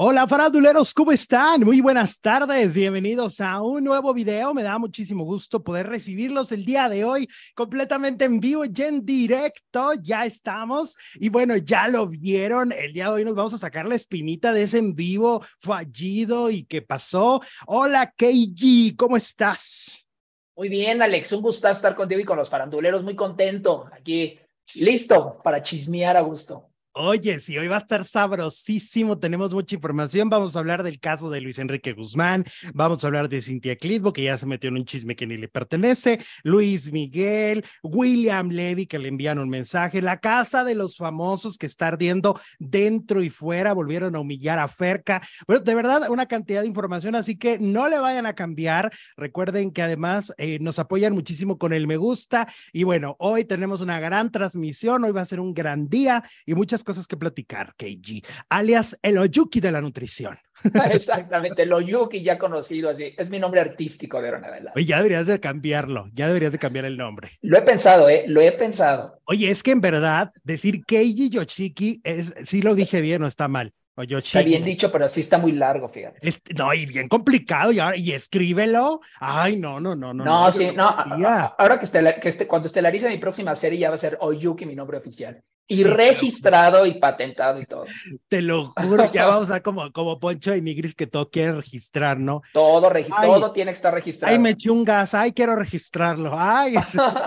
Hola faranduleros, ¿cómo están? Muy buenas tardes, bienvenidos a un nuevo video. Me da muchísimo gusto poder recibirlos el día de hoy completamente en vivo y en directo. Ya estamos y bueno, ya lo vieron. El día de hoy nos vamos a sacar la espinita de ese en vivo fallido y qué pasó. Hola Keiji, ¿cómo estás? Muy bien, Alex, un gusto estar contigo y con los faranduleros. Muy contento aquí, listo para chismear a gusto. Oye, sí, hoy va a estar sabrosísimo, tenemos mucha información, vamos a hablar del caso de Luis Enrique Guzmán, vamos a hablar de Cintia Clitbo, que ya se metió en un chisme que ni le pertenece, Luis Miguel, William Levy, que le envían un mensaje, la casa de los famosos que está ardiendo dentro y fuera, volvieron a humillar a Ferca. Bueno, de verdad, una cantidad de información, así que no le vayan a cambiar. Recuerden que además eh, nos apoyan muchísimo con el me gusta y bueno, hoy tenemos una gran transmisión, hoy va a ser un gran día y muchas cosas que platicar, KG, alias el Oyuki de la nutrición. Exactamente, el Oyuki ya conocido así, es mi nombre artístico de ahora Oye, ya deberías de cambiarlo, ya deberías de cambiar el nombre. Lo he pensado, ¿eh? Lo he pensado. Oye, es que en verdad decir Keiji Yoshiki es, sí lo dije bien o está mal. O Está bien dicho, pero sí está muy largo, fíjate. no, y bien complicado, y, y escríbelo. Ay, no, no, no, no. No, sí, no. Ahora que, esté, cuando estelarice mi próxima serie ya va a ser Oyuki, mi nombre oficial. Y registrado y patentado y todo. Te lo juro, ya vamos a como, como Poncho y Migris que todo quiere registrar, ¿no? Todo, todo tiene que estar registrado. Ay, me eché un gas, ay, quiero registrarlo. Ay,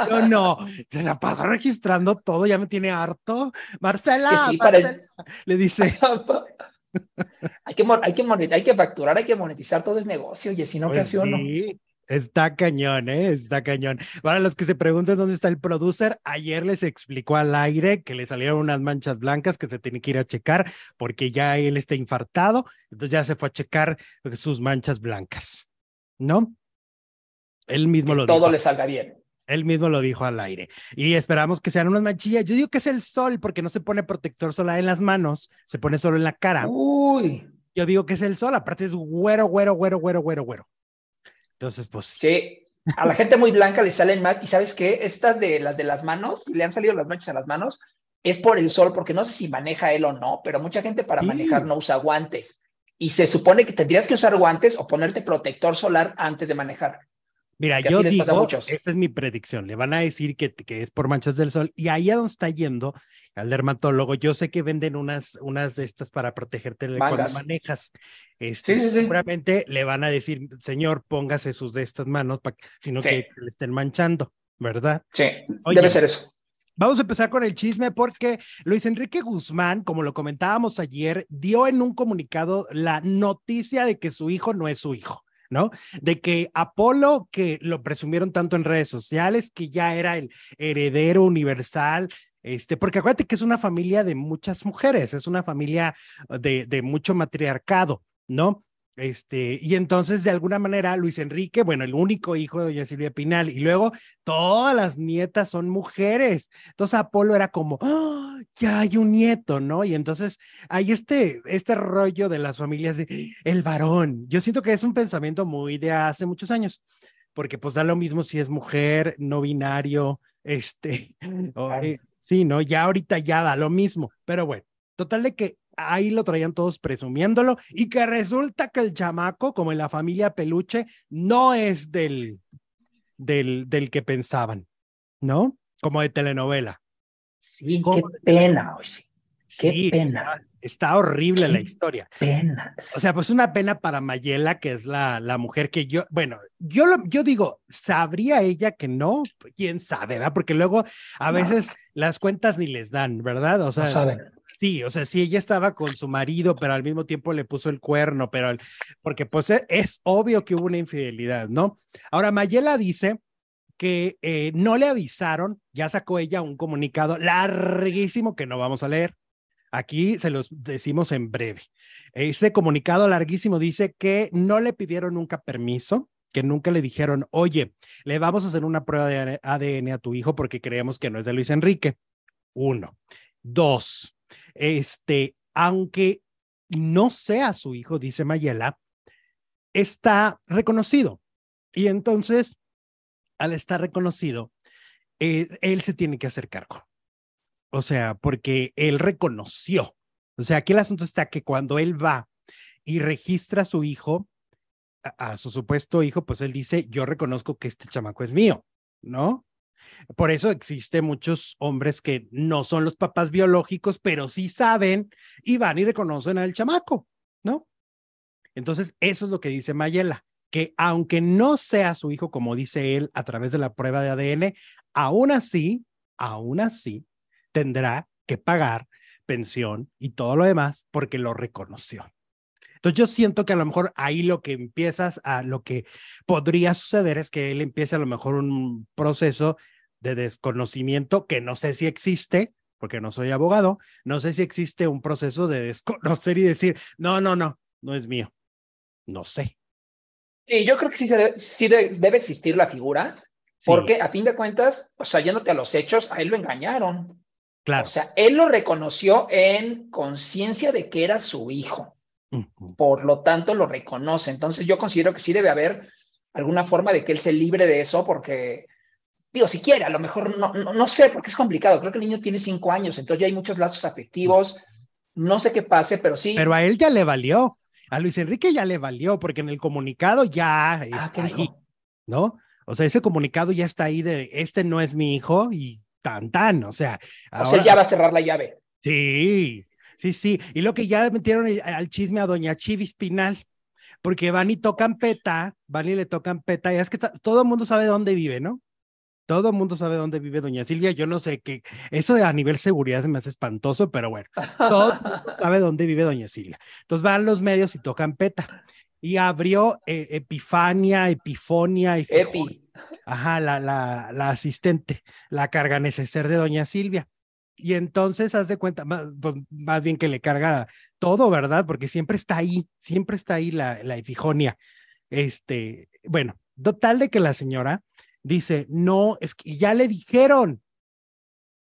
yo no, se la pasa registrando todo, ya me tiene harto. Marcela, le dice. hay, que, hay, que hay que facturar, hay que monetizar, todo es negocio, y si no, ¿qué pues sí. Está cañón, ¿eh? Está cañón. Para los que se preguntan dónde está el producer, ayer les explicó al aire que le salieron unas manchas blancas que se tiene que ir a checar porque ya él está infartado, entonces ya se fue a checar sus manchas blancas, ¿no? Él mismo lo dijo. Todo le salga bien. Él mismo lo dijo al aire. Y esperamos que sean unas manchillas. Yo digo que es el sol porque no se pone protector solar en las manos, se pone solo en la cara. Uy. Yo digo que es el sol, aparte es güero, güero, güero, güero, güero, güero. Entonces, pues. Sí, a la gente muy blanca le salen más. Y sabes qué? Estas de las de las manos, le han salido las manchas a las manos, es por el sol, porque no sé si maneja él o no, pero mucha gente para manejar no usa guantes. Y se supone que tendrías que usar guantes o ponerte protector solar antes de manejar. Mira, yo digo, esta es mi predicción, le van a decir que, que, es por manchas del sol y ahí a donde está yendo al dermatólogo, yo sé que venden unas, unas de estas para protegerte cuando manejas. Este, seguramente le van a decir, señor, póngase sus de estas manos, para sino que le estén manchando, ¿verdad? Sí, debe ser eso. Vamos a empezar con el chisme porque Luis Enrique Guzmán, como lo comentábamos ayer, dio en un comunicado la noticia de que su hijo no es su hijo. ¿No? De que Apolo, que lo presumieron tanto en redes sociales, que ya era el heredero universal, este, porque acuérdate que es una familia de muchas mujeres, es una familia de, de mucho matriarcado, ¿no? Este, y entonces, de alguna manera, Luis Enrique, bueno, el único hijo de doña Silvia Pinal, y luego todas las nietas son mujeres. Entonces, Apolo era como, ¡Ah! ya hay un nieto, ¿no? Y entonces hay este, este rollo de las familias de el varón. Yo siento que es un pensamiento muy de hace muchos años, porque pues da lo mismo si es mujer, no binario, este, eh, sí, ¿no? Ya ahorita ya da lo mismo, pero bueno, total de que ahí lo traían todos presumiéndolo y que resulta que el chamaco, como en la familia Peluche, no es del, del, del que pensaban, ¿no? Como de telenovela. Sí, qué pena, oye. Qué pena. Está, horrible la historia. Pena. O sea, pues una pena para Mayela, que es la, la mujer que yo, bueno, yo, lo, yo digo, ¿sabría ella que no? ¿Quién sabe, verdad? Porque luego a veces las cuentas ni les dan, ¿verdad? O sea, no saben. Sí, o sea, sí, ella estaba con su marido, pero al mismo tiempo le puso el cuerno, pero porque pues e, es obvio que hubo una infidelidad, ¿no? Ahora, Mayela dice que eh, no le avisaron, ya sacó ella un comunicado larguísimo que no vamos a leer. Aquí se los decimos en breve. Ese comunicado larguísimo dice que no le pidieron nunca permiso, que nunca le dijeron, oye, le vamos a hacer una prueba de ADN a tu hijo porque creemos que no es de Luis Enrique. Uno. Dos, este, aunque no sea su hijo, dice Mayela, está reconocido. Y entonces, al estar reconocido, eh, él se tiene que hacer cargo. O sea, porque él reconoció. O sea, aquí el asunto está que cuando él va y registra a su hijo, a, a su supuesto hijo, pues él dice, yo reconozco que este chamaco es mío, ¿no? Por eso existe muchos hombres que no son los papás biológicos, pero sí saben y van y reconocen al chamaco, ¿no? Entonces, eso es lo que dice Mayela, que aunque no sea su hijo, como dice él, a través de la prueba de ADN, aún así, aún así, tendrá que pagar pensión y todo lo demás porque lo reconoció. Entonces yo siento que a lo mejor ahí lo que empiezas a, lo que podría suceder es que él empiece a lo mejor un proceso de desconocimiento que no sé si existe, porque no soy abogado, no sé si existe un proceso de desconocer y decir, no, no, no, no es mío. No sé. Sí, yo creo que sí, debe, sí debe, existir la figura, porque a fin de cuentas, o sea, yéndote a los hechos, a él lo engañaron. Claro. O sea, él lo reconoció en conciencia de que era su hijo. Por lo tanto, lo reconoce. Entonces, yo considero que sí debe haber alguna forma de que él se libre de eso, porque, digo, si quiere, a lo mejor no, no, sé, porque es complicado. Creo que el niño tiene cinco años, entonces ya hay muchos lazos afectivos. No sé qué pase, pero sí. Pero a él ya le valió. A Luis Enrique ya le valió, porque en el comunicado ya ah, está ahí, ¿no? O sea, ese comunicado ya está ahí de este no es mi hijo y tan tan, o sea. O sea, ya va a cerrar la llave. Sí, Sí, sí. Y lo que ya metieron al chisme a doña Chivis Pinal, porque van y tocan peta, van y le tocan peta, y es que todo el mundo sabe dónde vive, ¿no? Todo el mundo sabe dónde vive doña Silvia. Yo no sé qué, eso a nivel seguridad me hace espantoso, pero bueno, todo el mundo sabe dónde vive doña Silvia. Entonces van los medios y tocan peta. Y abrió eh, Epifania, Epifonia, y Epi. Ajá, la, la, la asistente, la carga neceser de doña Silvia. Y entonces haz de cuenta, pues, más, bien que le carga todo, ¿verdad? Porque siempre está ahí, siempre está ahí la, la efijonia. Este, bueno, total de que la señora dice, no, es que ya le dijeron,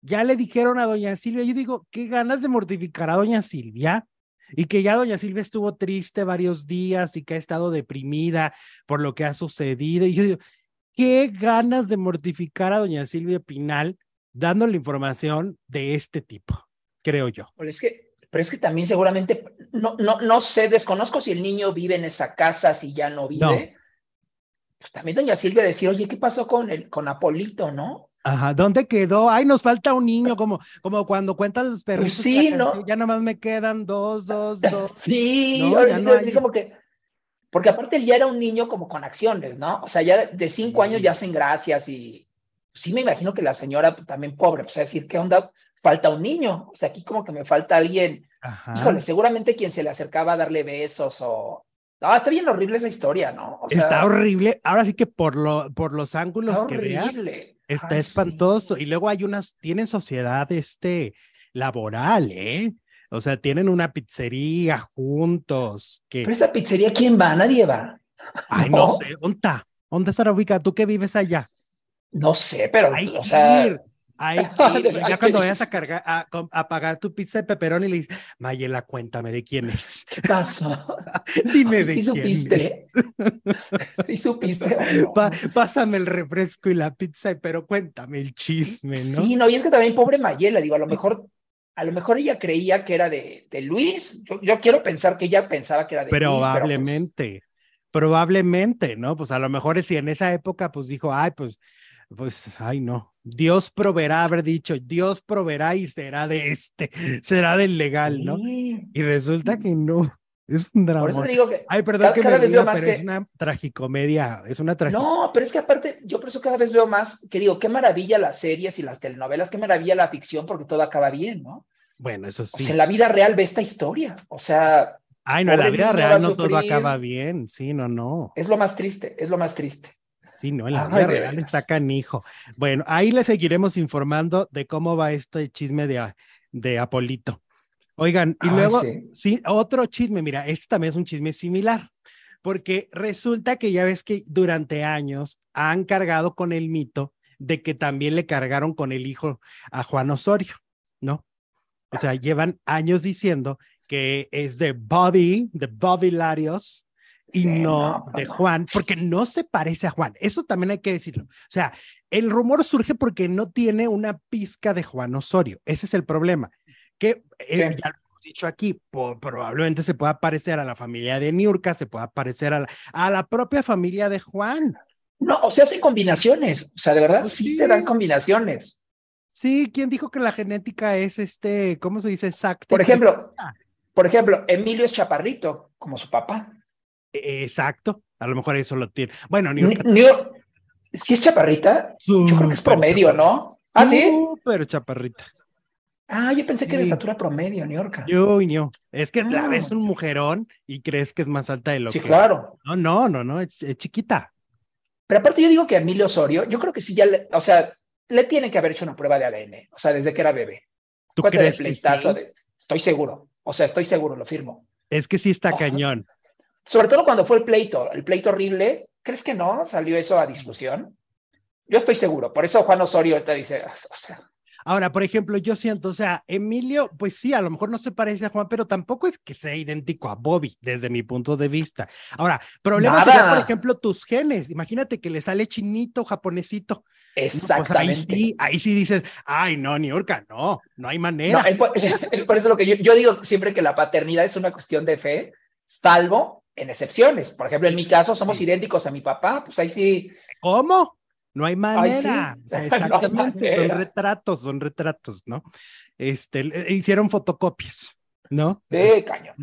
ya le dijeron a doña Silvia, yo digo, qué ganas de mortificar a doña Silvia y que ya doña Silvia estuvo triste varios días y que ha estado deprimida por lo que ha sucedido. Y yo digo, qué ganas de mortificar a doña Silvia Pinal dando la información de este tipo, creo yo. Pero es que, pero es que también seguramente, no, no, no sé, desconozco si el niño vive en esa casa, si ya no vive. Pues también doña Silvia decía, oye, ¿qué pasó con el, con Apolito, no? Ajá, ¿dónde quedó? Ay, nos falta un niño, como, como cuando cuentan los pues perritos. sí, ¿no? Ya nomás me quedan dos, dos, dos. Sí, ¿No? como que, porque aparte él ya era un niño como con acciones, ¿no? O sea, ya de cinco años ya hacen gracias y, sí me imagino que la señora pues, también pobre, pues a decir, ¿qué onda? Falta un niño, o sea, aquí como que me falta alguien. Híjole, seguramente quien se le acercaba a darle besos o... No, está bien horrible esa historia, ¿no? está horrible. Ahora sí que por, lo, por los ángulos que veas, está espantoso. Y luego hay unas, tienen sociedad este, laboral, ¿eh? O sea, tienen una pizzería juntos. Que... Pero esa pizzería, ¿quién va? Nadie va. Ay, no, sé, ¿dónde está? ¿Dónde está la ¿Tú que vives allá? No sé, pero hay o sea... ir. Hay Ya cuando vayas a cargar, a, pagar tu pizza de peperón y le dices, Mayela, cuéntame de quién es. ¿Qué pasó? Dime de quién supiste? ¿Sí supiste? pásame el refresco y la pizza, pero cuéntame el chisme, ¿no? Sí, no, y es que también pobre Mayela, digo, a lo mejor a lo mejor ella creía que era de, de Luis. Yo, quiero pensar que ella pensaba que era de Luis. Probablemente, pero pues... probablemente, ¿no? Pues a lo mejor si en esa época pues dijo, ay, pues pues, ay, no. Dios proveerá, haber dicho, Dios proveerá y será de este, será del legal, ¿no? Y resulta que no. Es un drama. Por eso digo que. Ay, perdón que me pero es una tragicomedia. Es una tragicomedia. No, pero es que aparte, yo por eso cada vez veo más que digo, qué maravilla las series y las telenovelas, qué maravilla la ficción, porque todo acaba bien, ¿no? Bueno, eso sí. en la vida real ve esta historia. O sea. Ay, no, en la vida real no todo acaba bien. Sí, no, no. Es lo más triste, es lo más triste. Sí, no, en la vida real está canijo. Bueno, ahí le seguiremos informando de cómo va este chisme de, de Apolito. Oigan, y luego, sí. otro chisme, mira, este también es un chisme similar, porque resulta que ya ves que durante años han cargado con el mito de que también le cargaron con el hijo a Juan Osorio, ¿no? O sea, llevan años diciendo que es de Bobby, de Bobby Larios, y no, de Juan, porque no se parece a Juan. Eso también hay que decirlo. O sea, el rumor surge porque no tiene una pizca de Juan Osorio. Ese es el problema. Que eh, dicho aquí, probablemente se pueda parecer a la familia de Niurka, se pueda parecer a la, a la propia familia de Juan. No, o sea, hacen combinaciones, o sea, de verdad pues sí, serán combinaciones. Sí, ¿quién dijo que la genética es este, cómo se dice exacto? Por ejemplo, por ejemplo, Emilio es chaparrito, como su papá. E, exacto, a lo mejor eso lo tiene. Bueno, Niurka. Si es chaparrita, yo creo que es promedio, ¿no? Ah, sí. Pero chaparrita. Ah, yo pensé que era estatura promedio, New York. Yo, yo. Es que la ves ah. un mujerón y crees que es más alta de lo que. Sí, claro. No, no, no, no, es, chiquita. Pero aparte, yo digo que Emilio Osorio, yo creo que sí ya, le, o sea, le tiene que haber hecho una prueba de ADN, o sea, desde que era bebé. ¿Tú crees que sí? Estoy seguro, o sea, estoy seguro, lo firmo. Es que sí está cañón. Sobre todo cuando fue el pleito, el pleito horrible, ¿crees que no salió eso a discusión? Yo estoy seguro, por eso Juan Osorio ahorita dice, o sea, Ahora, por ejemplo, yo siento, o sea, Emilio, pues sí, a lo mejor no se parece a Juan, pero tampoco es que sea idéntico a Bobby, desde mi punto de vista. Ahora, problema sería, por ejemplo, tus genes. Imagínate que le sale chinito, japonesito. Exactamente. ahí sí, ahí sí dices, ay, no, Niurka, no, no hay manera. No, es, por, eso lo que yo, yo digo siempre que la paternidad es una cuestión de fe, salvo en excepciones. Por ejemplo, en mi caso somos idénticos a mi papá, pues ahí sí. ¿Cómo? No hay manera. exactamente. Son retratos, son retratos, ¿no? Este, hicieron fotocopias, ¿no? Sí, cañón.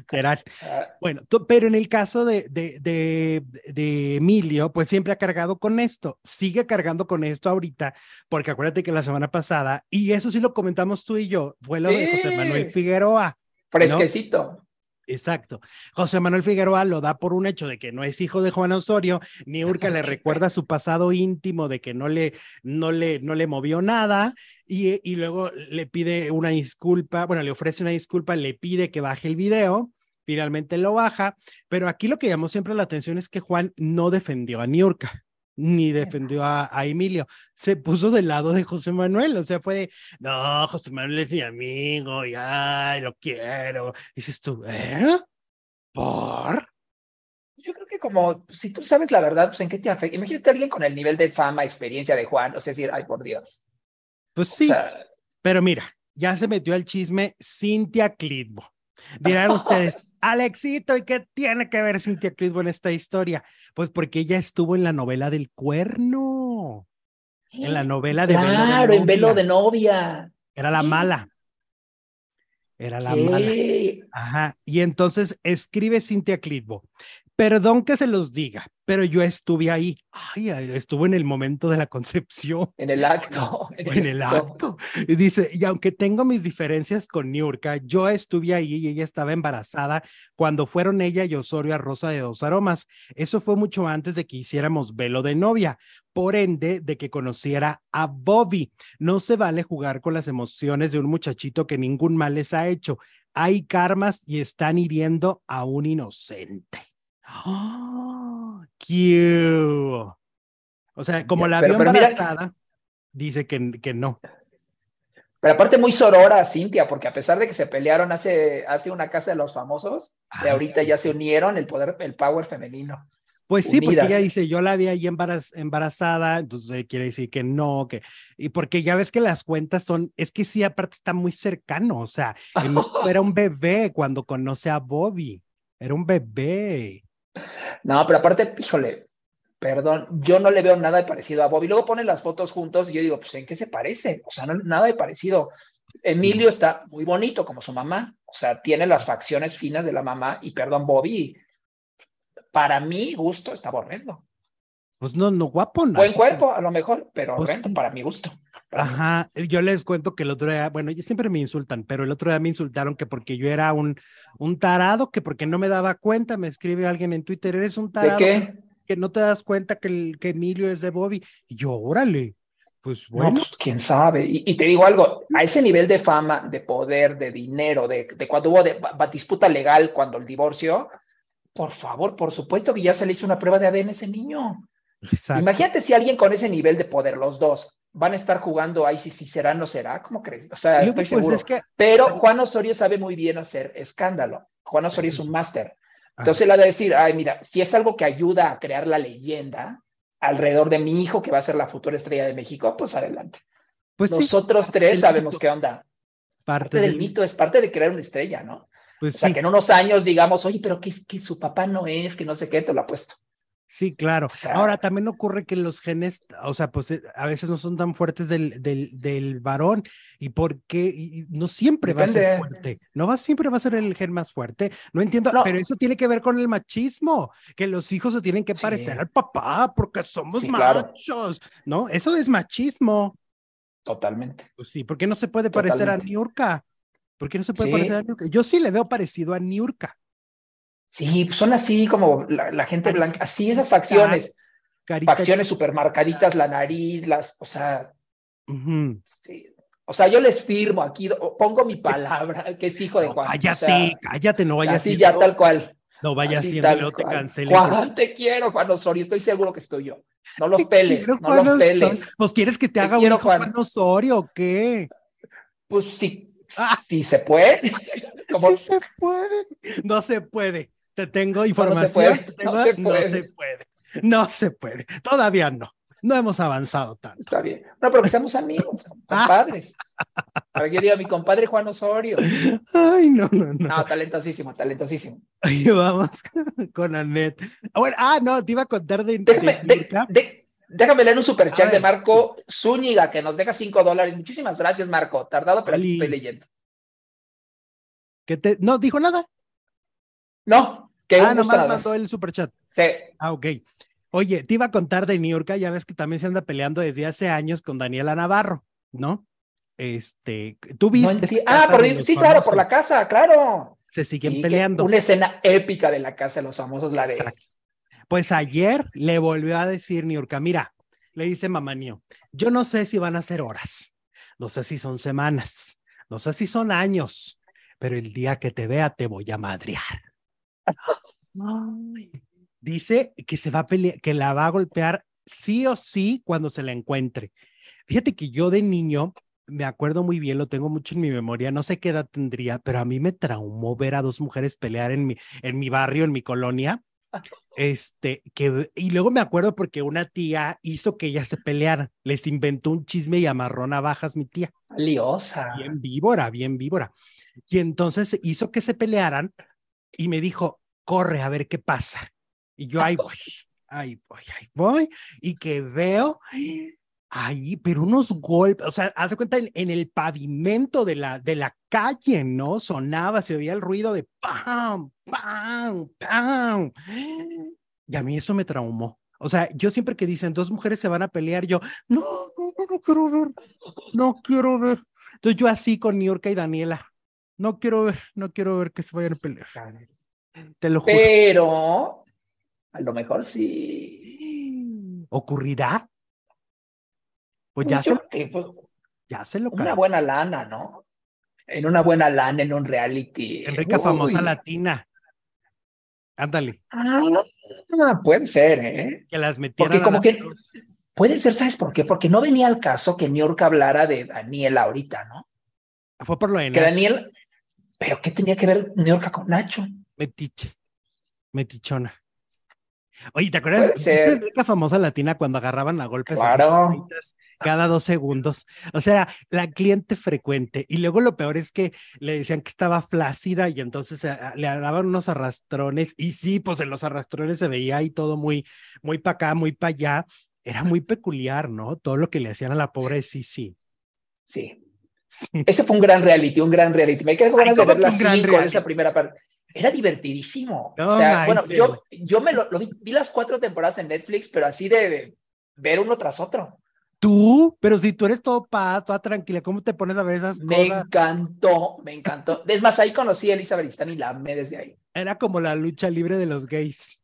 bueno, pero en el caso de, de, de, de, Emilio, pues siempre ha cargado con esto. Sigue cargando con esto ahorita, porque acuérdate que la semana pasada, y eso sí lo comentamos tú y yo, fue lo de José Manuel Figueroa. Fresquecito. Exacto. José Manuel Figueroa lo da por un hecho de que no es hijo de Juan Osorio, ni Urca le recuerda su pasado íntimo de que no le, no le, no le movió nada y, y luego le pide una disculpa, bueno, le ofrece una disculpa, le pide que baje el video, finalmente lo baja, pero aquí lo que llamó siempre la atención es que Juan no defendió a Niurka ni defendió a, Emilio, se puso del lado de José Manuel, o sea, fue de, no, José Manuel es mi amigo, y ay, lo quiero. Y dices tú, ¿eh? ¿Por? Yo creo que como, si tú sabes la verdad, pues en qué te afecta. Imagínate a alguien con el nivel de fama, experiencia de Juan, o sea, decir, ay, por Dios. Pues sí, pero mira, ya se metió al chisme Cintia Clitbo. Dirán ustedes, Alexito, ¿y qué tiene que ver Cintia Clitbo en esta historia? Pues porque ella estuvo en la novela del cuerno. En la novela de claro, Velo de Novia. en Velo de Novia. Era la mala. Era la mala. Ajá. Y entonces escribe Cintia Clitbo. Perdón que se los diga, pero yo estuve ahí. Ay, estuvo en el momento de la concepción. En el acto. En, el, acto. Y dice, y aunque tengo mis diferencias con Niurka, yo estuve ahí y ella estaba embarazada cuando fueron ella y Osorio a Rosa de dos Aromas. Eso fue mucho antes de que hiciéramos velo de novia. Por ende, de que conociera a Bobby. No se vale jugar con las emociones de un muchachito que ningún mal les ha hecho. Hay karmas y están hiriendo a un inocente. ¡Oh! O sea, como la vio embarazada, dice que, que no. Pero aparte muy sorora Cintia, porque a pesar de que se pelearon hace, hace una casa de los famosos, de ahorita ya se unieron el poder, el power femenino. Pues sí, porque ella dice, yo la vi ahí embarazada, entonces quiere decir que no, que, y porque ya ves que las cuentas son, es que sí, aparte está muy cercano, o sea, era un bebé cuando conoce a Bobby, era un bebé. No, pero aparte, híjole, perdón, yo no le veo nada de parecido a Bobby. Luego ponen las fotos juntos y yo digo, pues, ¿en qué se parece? O sea, no, nada de parecido. Emilio está muy bonito como su mamá, o sea, tiene las facciones finas de la mamá y perdón, Bobby, para mi gusto está horrendo. Pues no, no guapo, no. Buen cuerpo, a lo mejor, pero pues horrendo para mi gusto. Ajá, yo les cuento que el otro día, bueno, siempre me insultan, pero el otro día me insultaron que porque yo era un, un tarado, que porque no me daba cuenta, me escribe alguien en Twitter, eres un tarado. qué? Que no te das cuenta que, el, que Emilio es de Bobby. Y yo, órale, pues bueno. pues quién sabe. Y, te digo algo, a ese nivel de fama, de poder, de dinero, de, de cuando hubo de, disputa legal, cuando el divorcio, por favor, por supuesto que ya se le hizo una prueba de ADN a ese niño. Exacto. Imagínate si alguien con ese nivel de poder, los dos, van a estar jugando ahí si, si será no será, ¿cómo crees? O sea, estoy pues, seguro. Pero Juan Osorio sabe muy bien hacer escándalo. Juan Osorio es un máster. Entonces él ha de decir, ay, mira, si es algo que ayuda a crear la leyenda alrededor de mi hijo que va a ser la futura estrella de México, pues adelante. Pues Nosotros tres sabemos qué onda. Parte, del, mito es parte de crear una estrella, ¿no? Pues o sea, que en unos años digamos, oye, pero que, que su papá no es, que no sé qué, te lo apuesto. Sí, claro. Ahora también ocurre que los genes, o sea, pues eh, a veces no son tan fuertes del, del, del varón y porque no siempre va a ser fuerte, no va siempre va a ser el gen más fuerte. No entiendo, pero eso tiene que ver con el machismo, que los hijos se tienen que parecer al papá porque somos machos, ¿no? Eso es machismo. Totalmente. Pues sí, ¿por qué no se puede parecer a Niurka? ¿Por qué no se puede parecer a Niurka? Yo sí le veo parecido a Niurka. Sí, son así como la, gente blanca, así esas facciones. facciones supermarcaditas, la nariz, las, o sea, sí. O sea, yo les firmo aquí, pongo mi palabra, que es hijo de Juan. Cállate, cállate, no vayas así. ya tal cual. No vayas haciendo, no te cancelen. Juan, te quiero, Juan Osorio, estoy seguro que estoy yo. No los peles, no los peles. Pues quieres que te, haga un hijo Juan. Osorio o qué? Pues sí, ah. sí se puede. Sí se puede. No se puede. Te tengo información. No, se puede. no, se puede. no se puede. Todavía no. No hemos avanzado tanto. Está bien. No, pero que seamos amigos, compadres. A ver, yo digo, mi compadre Juan Osorio. Ay, no, no, no. No, talentosísimo, talentosísimo. Ahí vamos con Anet. Bueno, ah, no, te iba a contar de. Déjame, de, déjame leer un superchat de Marco Zúñiga, que nos deja cinco dólares. Muchísimas gracias, Marco. Tardado, pero estoy leyendo. ¿Qué te... No, dijo nada. No, que Ah, nomás mandó el superchat. Sí. Ah, ok. Oye, te iba a contar de New York, ya ves que también se anda peleando desde hace años con Daniela Navarro, ¿no? Este, tú viste. ah, por, sí, claro, por la casa, claro. Se siguen peleando. Una escena épica de la casa de los famosos, la Pues ayer le volvió a decir New York, mira, le dice mamá Nio, yo no sé si van a ser horas, no sé si son semanas, no sé si son años, pero el día que te vea te voy a madrear. Dice que se va a pelear, que la va a golpear sí o sí cuando se la encuentre. Fíjate que yo de niño me acuerdo muy bien, lo tengo mucho en mi memoria, no sé qué edad tendría, pero a mí me traumó ver a dos mujeres pelear en mi, en mi barrio, en mi colonia. Este, que, y luego me acuerdo porque una tía hizo que ellas se pelearan, les inventó un chisme y amarró navajas mi tía. Liosa. Bien víbora, bien víbora. Y entonces hizo que se pelearan y me dijo, corre a ver qué pasa. Y yo ahí voy, ahí voy, ahí voy, y que veo, ahí, pero unos golpes, o sea, hace cuenta en, el pavimento de la, de la calle, ¿no? Sonaba, se oía el ruido de pam, pam, pam. Y a mí eso me traumó. O sea, yo siempre que dicen dos mujeres se van a pelear, yo, no, no, no, quiero ver, no quiero ver. Entonces yo así con Niurka y Daniela, no quiero ver, no quiero ver que se vayan a pelear. Te lo juro. Pero a lo mejor sí. ¿Ocurrirá? Pues ya, pues se, pues, ya se lo Una buena lana, ¿no? En una buena lana, en un reality. Enrica famosa latina. Ándale. Ah, puede ser, ¿eh? Que las metieran. Porque como que. Puede ser, ¿sabes por qué? Porque no venía al caso que New York hablara de Daniel ahorita, ¿no? Fue por lo de Que Daniel, ¿Pero qué tenía que ver New York con Nacho? Metiche. Metichona. Oye, ¿te acuerdas de la famosa latina cuando agarraban a golpes claro. cada dos segundos? O sea, la cliente frecuente. Y luego lo peor es que le decían que estaba flácida y entonces eh, le daban unos arrastrones. Y sí, pues en los arrastrones se veía ahí todo muy, muy para acá, muy para allá. Era muy peculiar, ¿no? Todo lo que le hacían a la pobre sí, sí. Sí, ese fue un gran reality, un gran reality. Me quedé con ganas de ver las cinco esa primera parte. Era divertidísimo. o sea, bueno, yo, yo me lo, vi, vi, las cuatro temporadas en Netflix, pero así de ver uno tras otro. Tú, pero si tú eres todo paz, toda tranquila, ¿cómo te pones a ver esas me cosas? Me encantó, me encantó. Es más, ahí conocí a Elizabeth Stan y la amé desde ahí. Era como la lucha libre de los gays.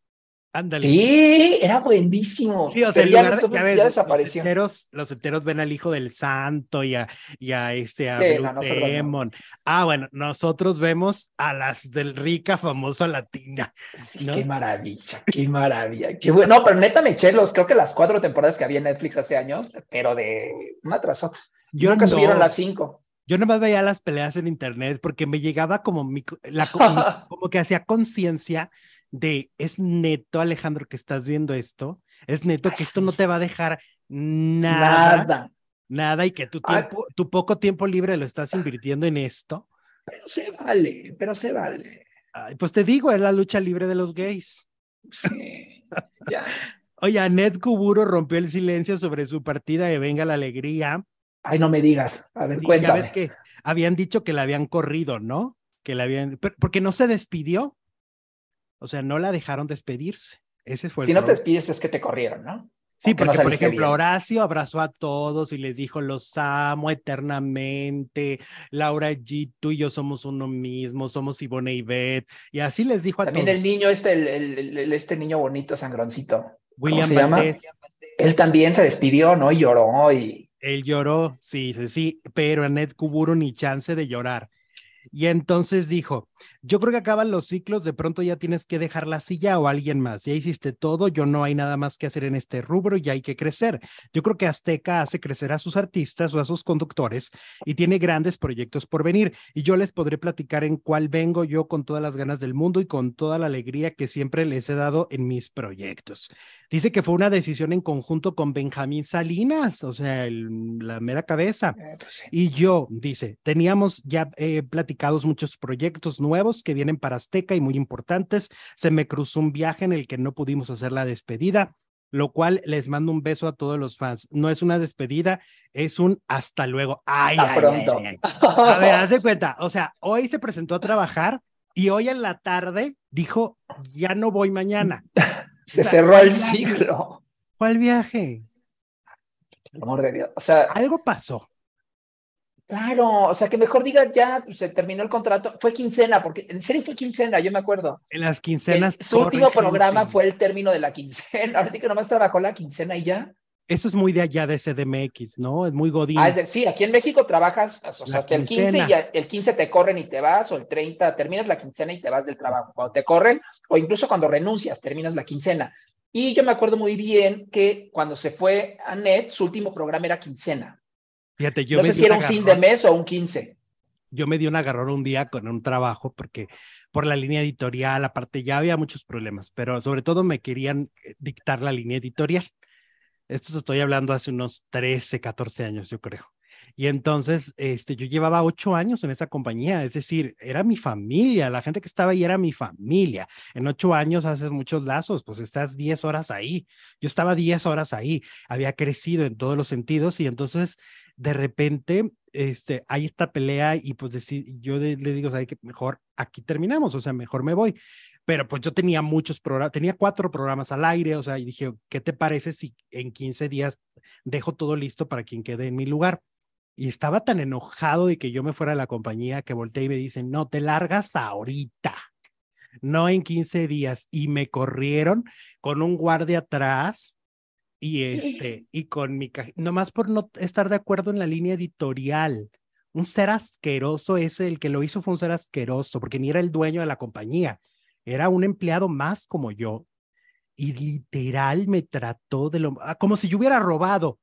Ándale. Sí, era buenísimo. Sí, o sea, ya, desapareció. Los enteros, ven al hijo del santo y a, y a este a Demon. Ah, bueno, nosotros vemos a las del rica famosa latina. Qué maravilla, qué maravilla. Qué bueno. No, pero neta me eché los, creo que las cuatro temporadas que había en Netflix hace años, pero de una tras otra. Yo Nunca subieron las cinco. Yo nomás veía las peleas en internet porque me llegaba como, mi, la, como que hacía conciencia de, es neto, Alejandro, que estás viendo esto, es neto que esto no te va a dejar nada, nada, y que tu, tiempo, tu poco tiempo libre lo estás invirtiendo en esto. Pero se vale, pero se vale. pues te digo, es la lucha libre de los gays. Sí, ya. Oye, Annette Kuburo rompió el silencio sobre su partida de Venga la Alegría. Ay, no me digas. A ver, cuéntame. Ya ves que habían dicho que la habían corrido, ¿no? Que la habían. Porque no se despidió. O sea, no la dejaron despedirse. Ese fue si no te despides es que te corrieron, ¿no? Sí, porque por ejemplo, Horacio abrazó a todos y les dijo, los amo eternamente, Laura G, tú y yo somos uno mismo, somos Ivone y Beth, y así les dijo a todos. También el niño, este, el, este niño bonito, sangroncito. William se Él también se despidió, ¿no? Y lloró y... Él lloró, sí, sí, sí, pero Annette Kuburo ni chance de llorar. Y entonces dijo, yo creo que acaban los ciclos, de pronto ya tienes que dejar la silla o alguien más. Ya hiciste todo, yo no hay nada más que hacer en este rubro, ya hay que crecer. Yo creo que Azteca hace crecer a sus artistas o a sus conductores y tiene grandes proyectos por venir. Y yo les podré platicar en cuál vengo yo con todas las ganas del mundo y con toda la alegría que siempre les he dado en mis proyectos. Dice que fue una decisión en conjunto con Benjamín Salinas, o sea, la mera cabeza. Eh, pues y yo, dice, teníamos ya eh, platicados muchos proyectos nuevos que vienen para Azteca y muy importantes. Se me cruzó un viaje en el que no pudimos hacer la despedida, lo cual les mando un beso a todos los fans. No es una despedida, es un hasta luego. Ay, ay, pronto. a ver, haz de cuenta. O sea, hoy se presentó a trabajar y hoy en la tarde dijo, ya no voy mañana. se cerró el ciclo. ¿Cuál viaje? Por amor de Dios. O sea, algo pasó. Claro, o sea, que mejor diga ya, pues, se terminó el contrato. Fue quincena, porque en serio fue quincena, yo me acuerdo. En las quincenas. su último programa fue el término de la quincena. Ahora sí que nomás trabajó la quincena y ya. Eso es muy de allá de CDMX, ¿no? Es muy godín. Ah, sí, aquí en México trabajas o sea, hasta el 15 y el 15 te corren y te vas, o el 30 terminas la quincena y te vas del trabajo. Cuando te corren, o incluso cuando renuncias, terminas la quincena. Y yo me acuerdo muy bien que cuando se fue a NET, su último programa era quincena. Fíjate, yo no sé si era un fin de mes o un 15. Yo me di un agarrón un día con un trabajo porque por la línea editorial, aparte ya había muchos problemas, pero sobre todo me querían eh, dictar la línea editorial. Esto estoy hablando hace unos 13, 14 años, yo creo. Y entonces, este, yo llevaba ocho años en esa compañía, es decir, era mi familia, la gente que estaba ahí era mi familia. En ocho años haces muchos lazos, pues estás diez horas ahí. Yo estaba diez horas ahí, había crecido en todos los sentidos y entonces de repente este, hay esta pelea y pues yo le digo, ¿sabes que Mejor aquí terminamos, o sea, mejor me voy. Pero pues yo tenía muchos programas, tenía cuatro programas al aire, o sea, y dije, ¿qué te parece si en 15 días dejo todo listo para quien quede en mi lugar? Y estaba tan enojado de que yo me fuera de la compañía que volteé y me dicen, no, te largas ahorita, no en 15 días. Y me corrieron con un guardia atrás y este, y con mi nomás por no estar de acuerdo en la línea editorial. Un ser asqueroso ese, el que lo hizo fue un ser asqueroso, porque ni era el dueño de la compañía, era un empleado más como yo. Y literal me trató de lo, ah, como si yo hubiera robado.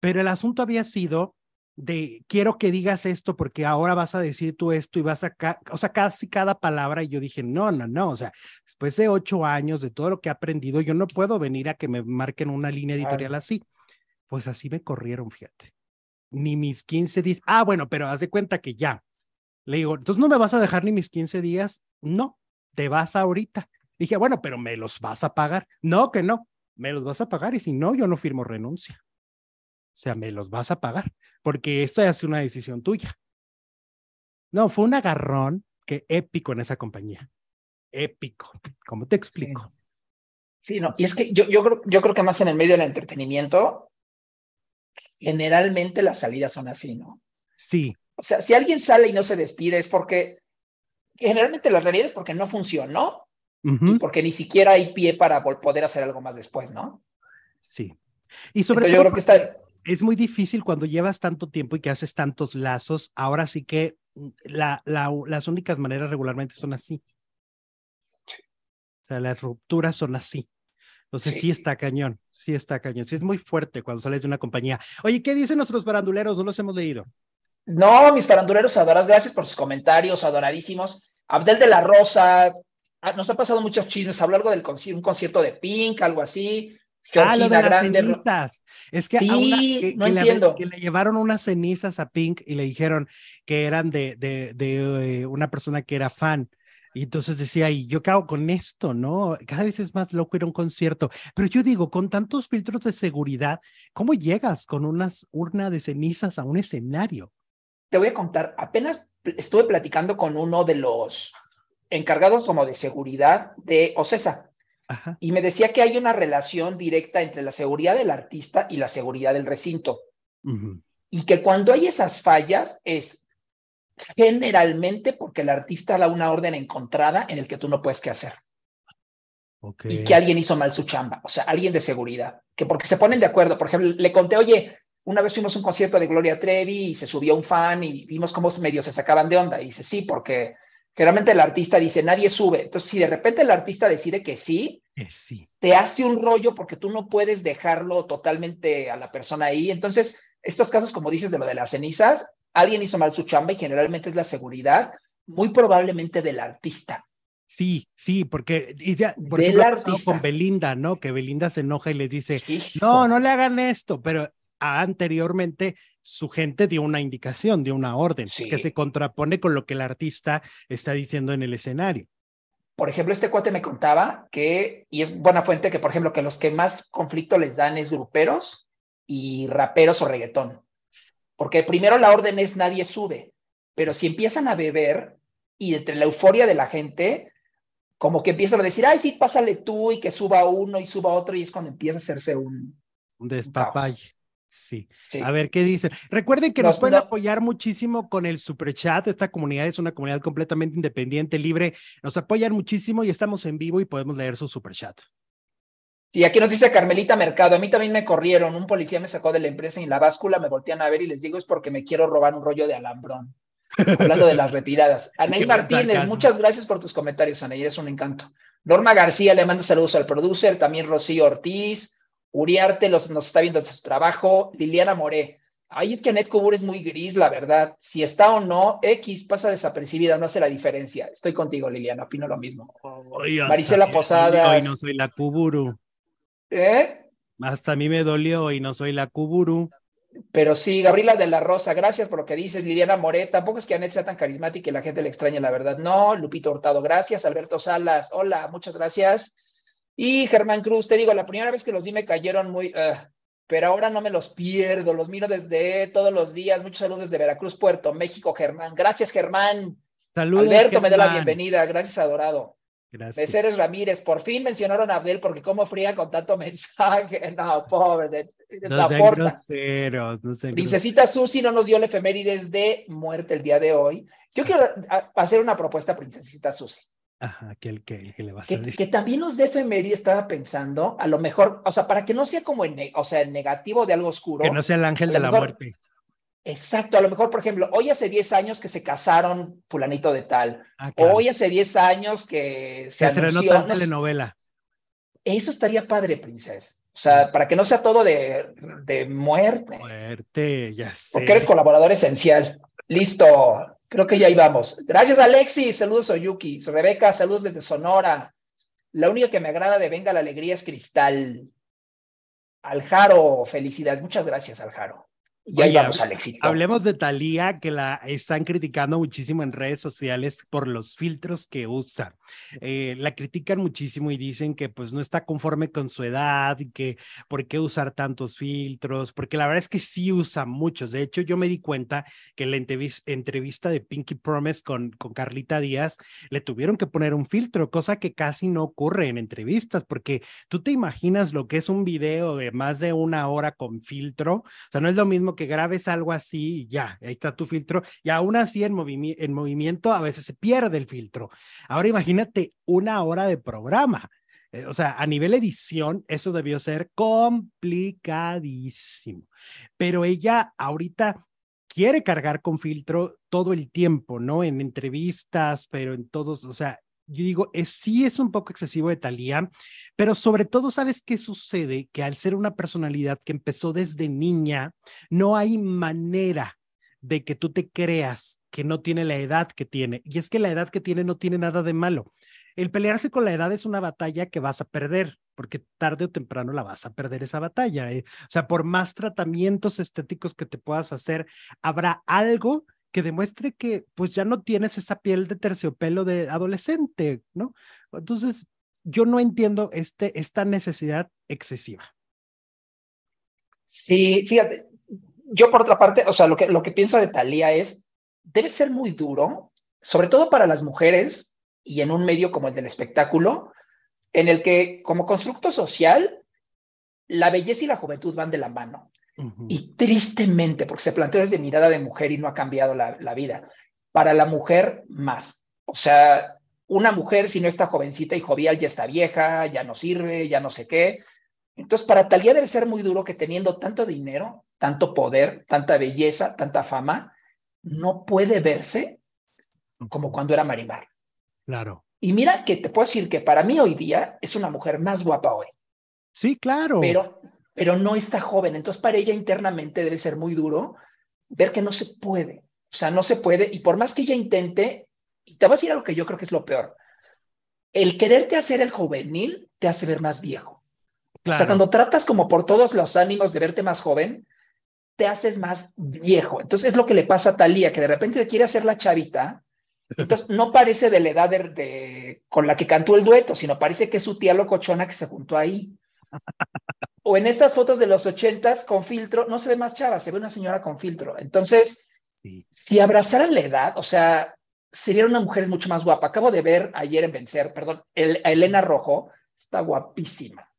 Pero el asunto había sido de quiero que digas esto porque ahora vas a decir tú esto y vas a, o sea, casi cada palabra y yo dije, no, no, no, o sea, después de ocho años de todo lo que he aprendido, yo no puedo venir a que me marquen una línea editorial así. Pues así me corrieron, fíjate. Ni mis 15 días. Ah, bueno, pero haz de cuenta que ya. Le digo, entonces no me vas a dejar ni mis 15 días. No, te vas ahorita. Dije, bueno, pero me los vas a pagar. No, que no, me los vas a pagar y si no, yo no firmo renuncia. O sea, me los vas a pagar, porque esto es una decisión tuya. No, fue un agarrón que épico en esa compañía. Épico. ¿Cómo te explico? Sí, no, y es que yo, yo, creo, yo creo que más en el medio del entretenimiento, generalmente las salidas son así, ¿no? Sí. O sea, si alguien sale y no se despide es porque, generalmente la realidad es porque no funcionó y porque ni siquiera hay pie para poder hacer algo más después, ¿no? Sí. Y sobre todo, yo creo que está, es muy difícil cuando llevas tanto tiempo y que haces tantos lazos. Ahora sí que mm, la, las únicas maneras regularmente son así. O sea, las rupturas son así. Entonces sí. está cañón, sí está cañón. Sí es muy fuerte cuando sales de una compañía. Oye, ¿qué dicen nuestros faranduleros? No los hemos leído. No, mis faranduleros adorados, gracias por sus comentarios, adoradísimos. Abdel de la Rosa, ah, nos ha pasado muchos chismes, habló algo del un concierto de Pink, algo así. Ah, lo de las cenizas. Es que, sí, no entiendo. Le, que le llevaron unas cenizas a Pink y le dijeron que eran de, de, de eh, una persona que era fan. Y entonces decía, ¿y yo qué hago con esto? ¿No? Cada vez es más loco ir a un concierto. Pero yo digo, con tantos filtros de seguridad, ¿cómo llegas con unas urna de cenizas a un escenario? Te voy a contar, apenas estuve platicando con uno de los encargados como de seguridad de Ocesa. Y me decía que hay una relación directa entre la seguridad del artista y la seguridad del recinto. Y que cuando hay esas fallas es generalmente porque el artista da una orden encontrada en el que tú no puedes qué hacer. Y que alguien hizo mal su chamba, o sea, alguien de seguridad, que porque se ponen de acuerdo, por ejemplo, le conté, oye, una vez fuimos a un concierto de Gloria Trevi y se subió un fan y vimos cómo medios se sacaban de onda. Y dice, sí, porque generalmente el artista dice, nadie sube. Entonces, si de repente el artista decide que sí, sí, te hace un rollo porque tú no puedes dejarlo totalmente a la persona ahí. Entonces, estos casos, como dices de lo de las cenizas, alguien hizo mal su chamba y generalmente es la seguridad, muy probablemente del artista. Sí, sí, porque y ya, por ejemplo, con Belinda, ¿no? Que Belinda se enoja y le dice, no, no le hagan esto, pero anteriormente su gente dio una indicación, dio una orden que se contrapone con lo que el artista está diciendo en el escenario. Por ejemplo, este cuate me contaba que, y es buena fuente, que por ejemplo, que los que más conflicto les dan es gruperos y raperos o reggaetón. Porque primero la orden es nadie sube, pero si empiezan a beber y entre la euforia de la gente, como que empiezan a decir, ay, sí, pásale tú y que suba uno y suba otro, y es cuando empieza a hacerse un, un despapalle. Sí. A ver qué dicen. Recuerden que nos, pueden apoyar muchísimo con el superchat. Esta comunidad es una comunidad completamente independiente, libre. Nos apoyan muchísimo y estamos en vivo y podemos leer su superchat. Y aquí nos dice Carmelita Mercado, a mí también me corrieron, un policía me sacó de la empresa y en la báscula me voltean a ver y les digo es porque me quiero robar un rollo de alambrón. Hablando de las retiradas. Anaí Martínez, muchas gracias por tus comentarios, Anaí, es un encanto. Norma García le manda saludos al producer, también Rocío Ortiz, Uriarte los, nos está viendo su trabajo, Liliana Moré. Ay, es que Anet Cubur es muy gris, la verdad. Si está o no, X pasa desapercibida, no hace la diferencia. Estoy contigo, Liliana, opino lo mismo. Marisela Posada. Y no soy la Cuburu. ¿Eh? Hasta a mí me dolió y no soy la Kuburu. Pero sí, Gabriela de la Rosa, gracias por lo que dices, Liliana Moret. Tampoco es que Anet sea tan carismática y la gente le extraña, la verdad. No, Lupito Hurtado, gracias. Alberto Salas, hola, muchas gracias. Y Germán Cruz, te digo, la primera vez que los vi me cayeron muy, pero ahora no me los pierdo, los miro desde todos los días. Muchos saludos desde Veracruz, Puerto México, Germán. Gracias, Germán. Saludos. Alberto me da la bienvenida, gracias, adorado. Gracias. Becerres Ramírez, por fin mencionaron a Abdel porque cómo fría con tanto mensaje. No, pobre. De, no sean groseros, no Princesita Susi no nos dio la efemérides de muerte el día de hoy. Yo quiero hacer una propuesta, Princesita Susi. Ajá, que, el, que, que le a que, que también nos dé efemérides, estaba pensando, a lo mejor, o sea, para que no sea como, en, o sea, negativo de algo oscuro. Que no sea el ángel de la muerte. Exacto, a lo mejor, por ejemplo, hoy hace 10 años que se casaron fulanito de tal, ah, hoy hace 10 años que se, estrenó tal telenovela. Eso estaría padre, princesa. O sea, para que no sea todo de, de muerte. Muerte, ya sé. Porque eres colaborador esencial. Listo, creo que ya íbamos. Gracias, Alexis. Saludos, Oyuki. Rebeca, saludos desde Sonora. La única que me agrada de Venga la Alegría es Cristal. Aljaro, felicidades. Muchas gracias, Aljaro. Y Hablemos de Talía, que la están criticando muchísimo en redes sociales por los filtros que usa. Eh, la critican muchísimo y dicen que pues no está conforme con su edad y que por qué usar tantos filtros, porque la verdad es que sí usa muchos. De hecho, yo me di cuenta que en la entrevista de Pinky Promise con, con Carlita Díaz le tuvieron que poner un filtro, cosa que casi no ocurre en entrevistas, porque tú te imaginas lo que es un video de más de una hora con filtro. O sea, no es lo mismo que grabes algo así ya, ahí está tu filtro, y aún así en, en movimiento a veces se pierde el filtro. Ahora imagínate una hora de programa. Eh, o sea, a nivel edición, eso debió ser complicadísimo. Pero ella ahorita quiere cargar con filtro todo el tiempo, ¿no? En entrevistas, pero en todos, o sea, yo digo, es, sí es un poco excesivo de Talía, pero sobre todo, ¿sabes qué sucede? Que al ser una personalidad que empezó desde niña, no hay manera de que tú te creas que no tiene la edad que tiene. Y es que la edad que tiene no tiene nada de malo. El pelearse con la edad es una batalla que vas a perder, porque tarde o temprano la vas a perder esa batalla. ¿eh? O sea, por más tratamientos estéticos que te puedas hacer, habrá algo que demuestre que pues ya no tienes esa piel de terciopelo de adolescente, ¿no? Entonces, yo no entiendo este, esta necesidad excesiva. Sí, fíjate, yo por otra parte, o sea, lo que, lo que pienso de Talía es, debe ser muy duro, sobre todo para las mujeres y en un medio como el del espectáculo, en el que como constructo social, la belleza y la juventud van de la mano. Y tristemente, porque se planteó desde mirada de mujer y no ha cambiado la, la, vida, para la mujer más. O sea, una mujer si no está jovencita y jovial ya está vieja, ya no sirve, ya no sé qué. Entonces, para Talía debe ser muy duro que teniendo tanto dinero, tanto poder, tanta belleza, tanta fama, no puede verse como cuando era Marimar. Claro. Y mira que te puedo decir que para mí hoy día es una mujer más guapa hoy. Sí, claro. Pero, pero no está joven. Entonces, para ella internamente debe ser muy duro ver que no se puede. O sea, no se puede. Y por más que ella intente, y te voy a decir algo que yo creo que es lo peor. El quererte hacer el juvenil te hace ver más viejo. Claro. O sea, cuando tratas como por todos los ánimos de verte más joven, te haces más viejo. Entonces es lo que le pasa a Talía, que de repente se quiere hacer la chavita. Entonces no parece de la edad de, de, con la que cantó el dueto, sino parece que es su tía locochona que se juntó ahí. O en estas fotos de los ochentas con filtro, no se ve más chava, se ve una señora con filtro. Entonces, sí. si abrazaran la edad, o sea, sería una mujer mucho más guapa. Acabo de ver ayer en Vencer, perdón, el, a Elena Rojo, está guapísima.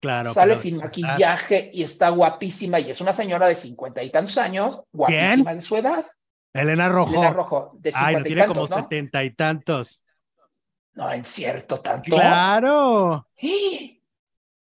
Claro. Sale claro, sin maquillaje y está guapísima y es una señora de cincuenta y tantos años, guapísima ¿Quién? de su edad. Elena Rojo. Elena Rojo, de Ay, no tiene tantos, como setenta y tantos. No, en cierto, tanto. Claro. Sí.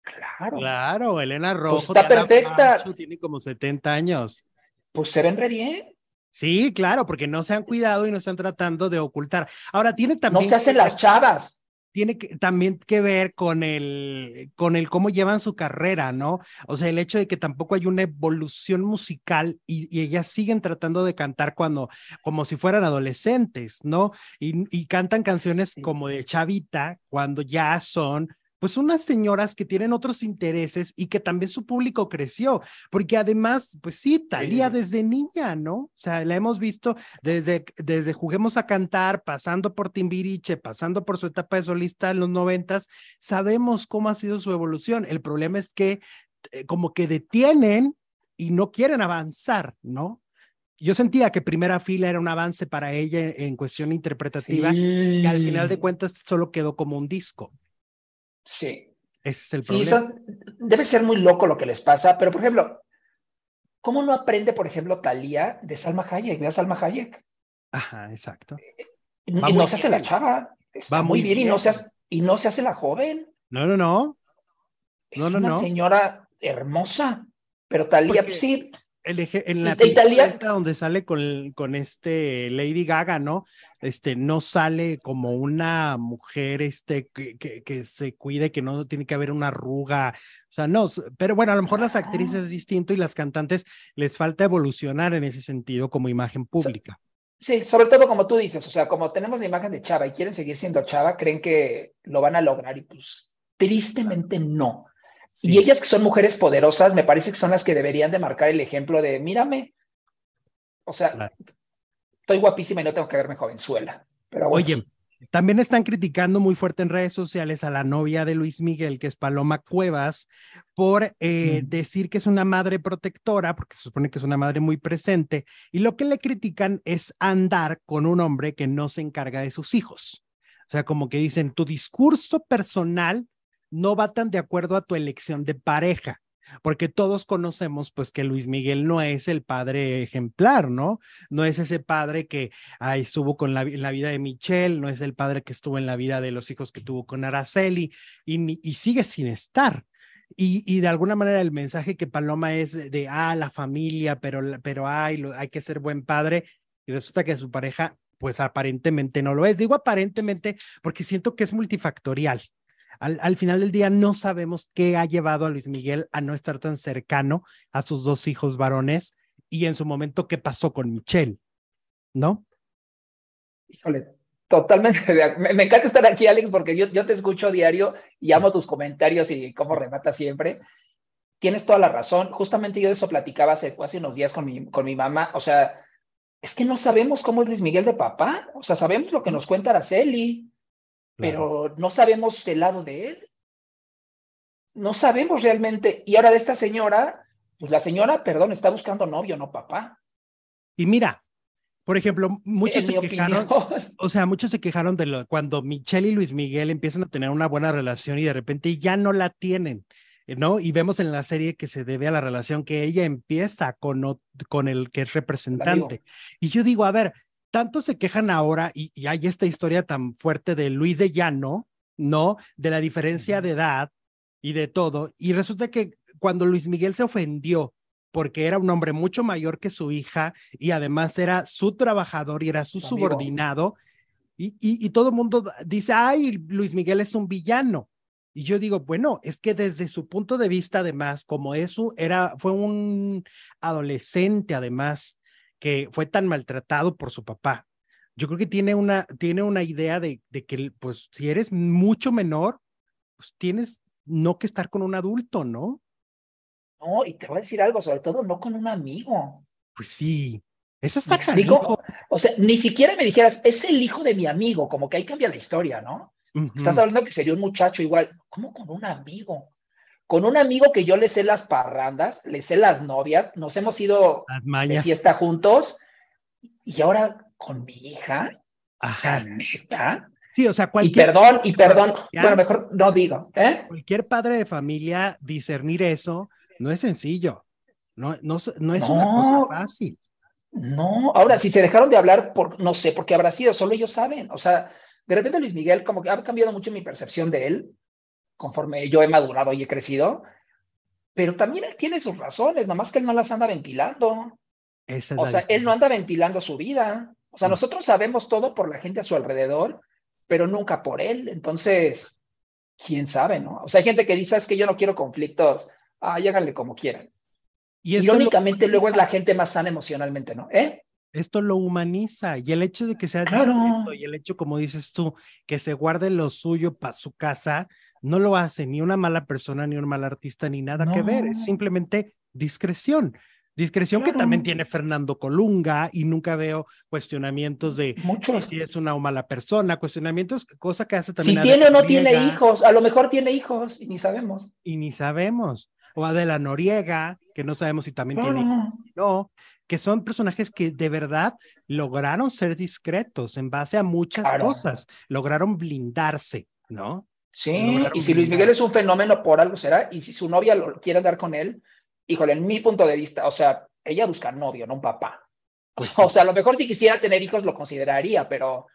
Claro. Claro, Elena Rojo. Pues está perfecta. Tiene como 70 años. Pues se ven re bien. Sí, claro, porque no se han cuidado y no están tratando de ocultar. Ahora, tiene también. No se hacen las chavas tiene que, también que ver con el, con el cómo llevan su carrera, ¿no? O sea, el hecho de que tampoco hay una evolución musical y, y ellas siguen tratando de cantar cuando, como si fueran adolescentes, ¿no? Y, y cantan canciones como de chavita cuando ya son pues unas señoras que tienen otros intereses y que también su público creció, porque además, pues sí, Talía sí. desde niña, ¿no? O sea, la hemos visto desde, desde Juguemos a Cantar, pasando por Timbiriche, pasando por su etapa de solista en los noventas, sabemos cómo ha sido su evolución. El problema es que eh, como que detienen y no quieren avanzar, ¿no? yo sentía que primera fila era un avance para ella en cuestión interpretativa sí. y al final de cuentas solo quedó como un disco. Sí. Ese es el sí, problema. Eso debe ser muy loco lo que les pasa, pero por ejemplo, ¿cómo no aprende, por ejemplo, Talía de Salma Hayek? A Salma Hayek. Ajá, exacto. Y, y no se hace la chava. Está Va muy bien, bien, Y, no se hace, y no se hace la joven. No, no, no. No, es no, una no. señora hermosa. Pero Talía, pues, sí, el eje, en la Italia esta donde sale con, con este Lady Gaga, ¿no? Este no sale como una mujer este que, que, que, se cuide, que no tiene que haber una arruga, o sea, no, pero bueno, a lo mejor las actrices es distinto y las cantantes les falta evolucionar en ese sentido como imagen pública. Sí, sobre todo como tú dices, o sea, como tenemos la imagen de Chava y quieren seguir siendo Chava, creen que lo van a lograr y pues tristemente no. Sí. Y ellas que son mujeres poderosas, me parece que son las que deberían de marcar el ejemplo de, mírame, o sea, claro. estoy guapísima y no tengo que verme jovenzuela. Pero bueno. Oye, también están criticando muy fuerte en redes sociales a la novia de Luis Miguel, que es Paloma Cuevas, por eh, mm. decir que es una madre protectora, porque se supone que es una madre muy presente, y lo que le critican es andar con un hombre que no se encarga de sus hijos. O sea, como que dicen, tu discurso personal no va tan de acuerdo a tu elección de pareja, porque todos conocemos pues que Luis Miguel no es el padre ejemplar, ¿no? No es ese padre que ahí estuvo con la, en la vida de Michelle, no es el padre que estuvo en la vida de los hijos que tuvo con Araceli y, y sigue sin estar. Y, y, de alguna manera el mensaje que Paloma es de, de ah, la familia, pero, pero ay, hay que ser buen padre, y resulta que su pareja pues aparentemente no lo es. Digo aparentemente porque siento que es multifactorial. Al, al, final del día no sabemos qué ha llevado a Luis Miguel a no estar tan cercano a sus dos hijos varones y en su momento qué pasó con Michelle, ¿no? Híjole, Totalmente. Me, encanta estar aquí, Alex, porque yo, yo te escucho diario y amo tus comentarios y cómo remata siempre. Tienes toda la razón. Justamente yo de eso platicaba hace, hace unos días con mi, con mi mamá. O sea, es que no sabemos cómo es Luis Miguel de papá. O sea, sabemos lo que nos cuenta Araceli, pero no sabemos el lado de él. No sabemos realmente. Y ahora de esta señora, pues la señora, perdón, está buscando novio, no papá. Y mira, por ejemplo, muchos se quejaron, o sea, muchos se quejaron de lo, cuando Michelle y Luis Miguel empiezan a tener una buena relación y de repente ya no la tienen. ¿no? Y vemos en la serie que se debe a la relación que ella empieza con, con el que es representante. Y yo digo, a ver, tanto se quejan ahora y, hay esta historia tan fuerte de Luis de Llano, ¿no? De la diferencia de edad y de todo. Y resulta que cuando Luis Miguel se ofendió porque era un hombre mucho mayor que su hija y además era su trabajador y era su, subordinado, y, y, y todo el mundo dice, ay, Luis Miguel es un villano. Y yo digo, bueno, es que desde su punto de vista, además, como eso era, fue un adolescente, además, que fue tan maltratado por su papá. Yo creo que tiene una, tiene una idea de, de que, pues, si eres mucho menor, pues tienes no que estar con un adulto, ¿no? No, y te voy a decir algo, sobre todo no con un amigo. Pues sí, eso está tan O sea, ni siquiera me dijeras, es el hijo de mi amigo, como que ahí cambia la historia, ¿no? Estás hablando que sería un muchacho igual. ¿Cómo con un amigo? Con un amigo que yo le sé las parrandas, le sé las novias, nos hemos ido de fiesta juntos y ahora con mi hija. Ajá. ¿neta? Sí, o sea, cualquier. Y perdón, y perdón, bueno, mejor no digo. ¿eh? Cualquier padre de familia discernir eso no es sencillo. No, no, no es una cosa fácil. No, ahora, si se dejaron de hablar, por, no sé, porque habrá sido, solo ellos saben. O sea, de repente Luis Miguel, como que ha cambiado mucho mi percepción de él, conforme yo he madurado y he crecido, pero también él tiene sus razones, nomás que él no las anda ventilando. o sea, él no anda ventilando su vida. O sea, mm. nosotros sabemos todo por la gente a su alrededor, pero nunca por él. Entonces, quién sabe, ¿no? O sea, hay gente que dice, es que yo no quiero conflictos. Ah, háganle como quieran. Y Irónicamente, luego es la gente más sana emocionalmente, ¿no? ¿Eh? esto lo humaniza y el hecho de que sea discreto y el hecho, como dices tú, que se guarde lo suyo para su casa, no lo hace ni una mala persona, ni un mal artista, ni nada que ver, es simplemente discreción. Discreción que también tiene Fernando Colunga y nunca veo cuestionamientos de si es una o mala persona, cuestionamientos, cosa que hace también. Si tiene o no tiene hijos, a lo mejor tiene hijos y ni sabemos. Y ni sabemos. O Adela Noriega, que no sabemos si también tiene hijos. No, que son personajes que de verdad lograron ser discretos en base a muchas cosas, lograron blindarse, ¿no? Sí, y si Luis Miguel es un fenómeno, por algo será, y si su novia lo quiere dar con él, híjole, en mi punto de vista, o sea, ella busca novio, no un papá. Pues o sea, a lo mejor si quisiera tener hijos lo consideraría, pero,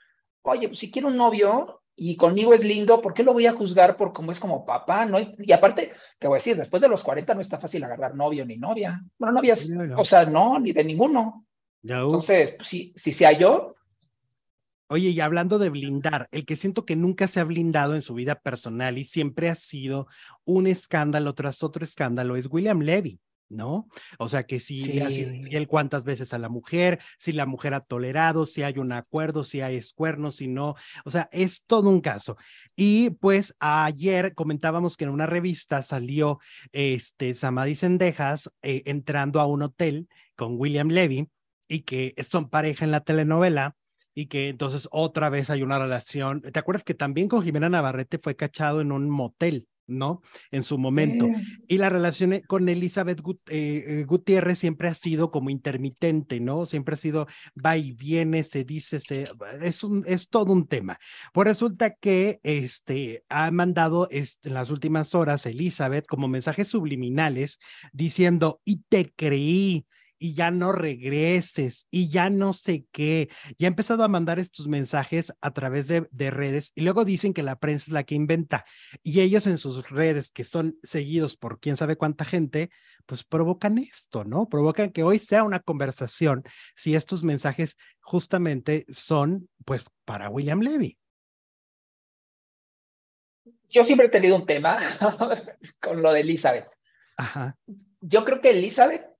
oye, pues si quiere un novio, y conmigo es lindo, ¿por qué lo voy a juzgar por cómo es como papá? No es, y aparte, te voy a decir, después de los 40 no está fácil agarrar novio ni novia. Bueno, novias, o sea, no, ni de ninguno. Entonces, pues, si, si sea yo. Oye, y hablando de blindar, el que siento que nunca se ha blindado en su vida personal y siempre ha sido un escándalo tras otro escándalo es William Levy. ¿no? O sea, que si le hace infiel cuántas veces a la mujer, si la mujer ha tolerado, si hay un acuerdo, si hay escuernos, si no, o sea, es todo un caso. Y pues ayer comentábamos que en una revista salió este Samadhi Sendejas eh, entrando a un hotel con William Levy y que son pareja en la telenovela y que entonces otra vez hay una relación. ¿Te acuerdas que también con Jimena Navarrete fue cachado en un motel? ¿no? En su momento. Y la relación eh, con Elizabeth eh, eh, Gutiérrez siempre ha sido como intermitente, ¿no? Siempre ha sido va y viene, se dice, se, es, un, es todo un tema. Pues resulta que este, ha mandado este, en las últimas horas Elizabeth como mensajes subliminales diciendo, y te creí, y ya no regreses y ya no sé qué. Ya ha empezado a mandar estos mensajes a través de, redes y luego dicen que la prensa es la que inventa y ellos en sus redes que son seguidos por quién sabe cuánta gente, pues provocan esto, ¿no? Provocan que hoy sea una conversación si estos mensajes justamente son pues para William Levy. Yo siempre he tenido un tema con lo de Elizabeth. Ajá. Yo creo que Elizabeth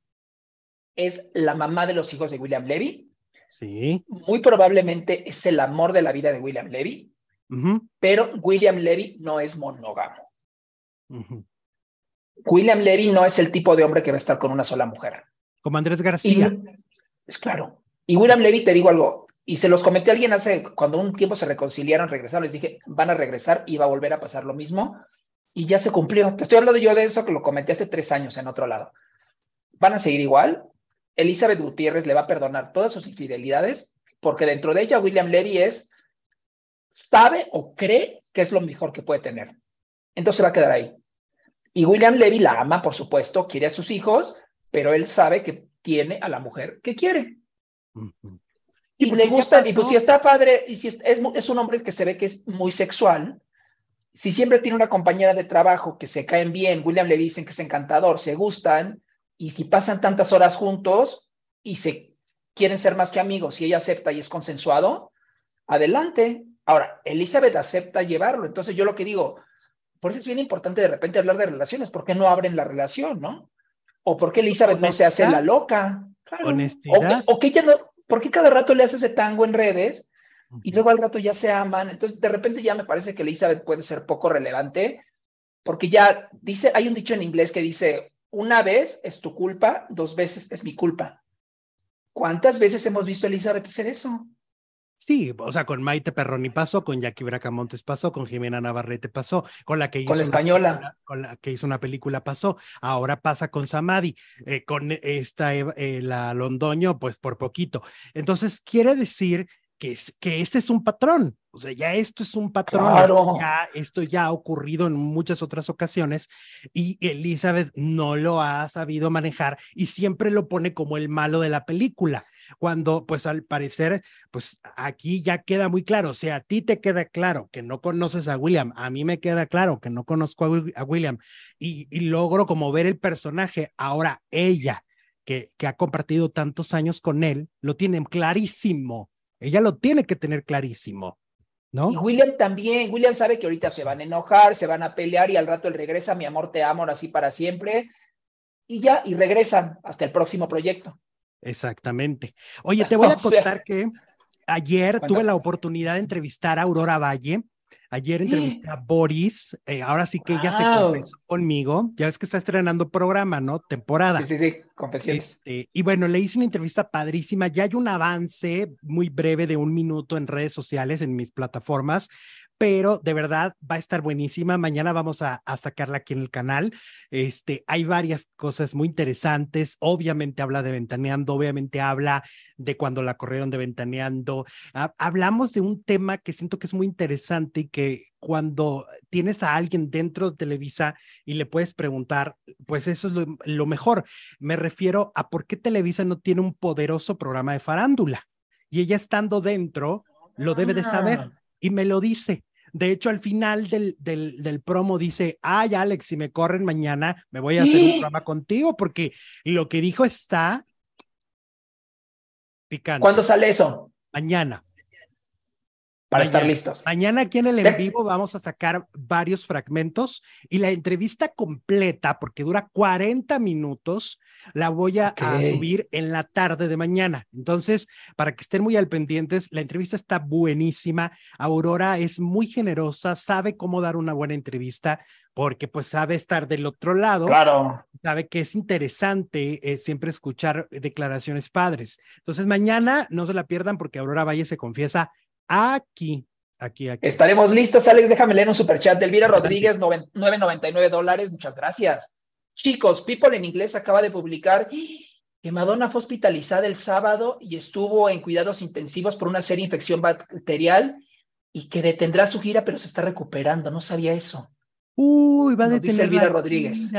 es la mamá de los hijos de William Levy, Sí. Muy probablemente es el amor de la vida de William Levy, pero William Levy no es monógamo. William Levy no es el tipo de hombre que va a estar con una sola mujer. Como Andrés García. es claro. Y William Levy, te digo algo, y se los comenté a alguien hace, cuando un tiempo se reconciliaron, regresaron, les dije, van a regresar y va a volver a pasar lo mismo. Y ya se cumplió. Te estoy hablando yo de eso que lo comenté hace tres años en otro lado. Van a seguir igual. Elizabeth Gutiérrez le va a perdonar todas sus infidelidades, porque dentro de ella William Levy es, sabe o cree que es lo mejor que puede tener. Entonces va a quedar ahí. Y William Levy la ama, por supuesto, quiere a sus hijos, pero él sabe que tiene a la mujer que quiere. Y le gusta, y pues si está padre, y si es, es, un hombre que se ve que es muy sexual, si siempre tiene una compañera de trabajo que se caen bien, William le dicen que es encantador, se gustan, y si pasan tantas horas juntos y se quieren ser más que amigos y ella acepta y es consensuado, adelante. Ahora, Elizabeth acepta llevarlo, entonces yo lo que digo, por eso es bien importante de repente hablar de relaciones, ¿por qué no abren la relación, no? ¿O por qué Elizabeth no se hace la loca? Honestidad. O, que ella no, ¿por qué cada rato le hace ese tango en redes y luego al rato ya se aman? Entonces, de repente ya me parece que Elizabeth puede ser poco relevante, porque ya dice, hay un dicho en inglés que dice, una vez es tu culpa, dos veces es mi culpa. ¿Cuántas veces hemos visto a Elizabeth hacer eso? Sí, o sea, con Maite Perroni pasó, con Jackie Bracamontes pasó, con Jimena Navarrete pasó, con la que hizo con la española, con la que hizo una película pasó, ahora pasa con Samadi, eh, con esta eh, la Londoño, pues por poquito. Entonces quiere decir que, que este es un patrón, o sea, ya esto es un patrón, ya, esto ya ha ocurrido en muchas otras ocasiones y Elizabeth no lo ha sabido manejar y siempre lo pone como el malo de la película cuando pues al parecer, pues aquí ya queda muy claro, o sea, a ti te queda claro que no conoces a William, a mí me queda claro que no conozco a, William y, logro como ver el personaje, ahora ella que, que ha compartido tantos años con él, lo tiene clarísimo, ella lo tiene que tener clarísimo. ¿No? Y William también, William sabe que ahorita se van a enojar, se van a pelear y al rato él regresa, mi amor, te amo, así para siempre, y ya, y regresan hasta el próximo proyecto. Exactamente. Oye, te voy a contar que ayer tuve la oportunidad de entrevistar a Aurora Valle. Ayer entrevisté a Boris, eh, ahora sí que ella se confesó conmigo. Ya ves que está estrenando programa, ¿no? Temporada. Sí, sí, sí, confesiones. Este, y bueno, le hice una entrevista padrísima. Ya hay un avance muy breve de un minuto en redes sociales, en mis plataformas, pero de verdad va a estar buenísima. Mañana vamos a, sacarla aquí en el canal. Este, hay varias cosas muy interesantes. Obviamente habla de Ventaneando, obviamente habla de cuando la corrieron de Ventaneando. hablamos de un tema que siento que es muy interesante y que cuando tienes a alguien dentro de Televisa y le puedes preguntar, pues eso es lo, lo mejor. Me refiero a por qué Televisa no tiene un poderoso programa de farándula. Y ella estando dentro, lo debe de saber ah. y me lo dice. De hecho, al final del, del, promo dice, ay, Alex, si me corren mañana, me voy a hacer un programa contigo, porque lo que dijo está picante. ¿Cuándo sale eso? Mañana. Para estar listos. Mañana aquí en el en vivo vamos a sacar varios fragmentos y la entrevista completa, porque dura 40 minutos, la voy a, subir en la tarde de mañana. Entonces, para que estén muy al pendientes, la entrevista está buenísima. Aurora es muy generosa, sabe cómo dar una buena entrevista porque pues sabe estar del otro lado. Claro. Sabe que es interesante eh, siempre escuchar declaraciones padres. Entonces, mañana no se la pierdan porque Aurora Valle se confiesa aquí. Aquí, aquí. Estaremos listos, Alex. Déjame leer un superchat de Elvira Rodríguez, 9.99 dólares. Muchas gracias. Chicos, People en inglés acaba de publicar que Madonna fue hospitalizada el sábado y estuvo en cuidados intensivos por una seria infección bacterial y que detendrá su gira, pero se está recuperando. No sabía eso. Uy, va a detener. Dice Elvira Rodríguez. Yo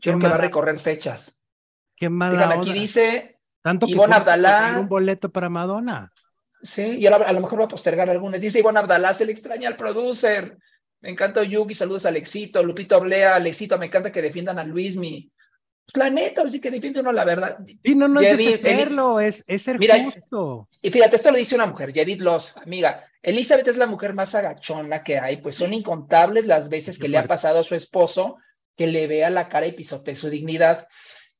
creo que va a recorrer fechas. Qué mala aquí dice Tanto que Ivonne Abdalá. un boleto para Madonna. Sí, y a, lo mejor va a postergar algunas. Dice Ivonne Abdalá, se le extraña al producer. Me encanta Yugi, saludos a Alexito, Lupito Oblea, Alexito, me encanta que defiendan a Luis, mi planeta, así que defiende uno la verdad. Y no, no es defenderlo, es, es ser justo. Y fíjate, esto lo dice una mujer, Yedith Loss, amiga. Elizabeth es la mujer más agachona que hay, pues son incontables las veces que le ha pasado a su esposo que le vea la cara y pisotee su dignidad.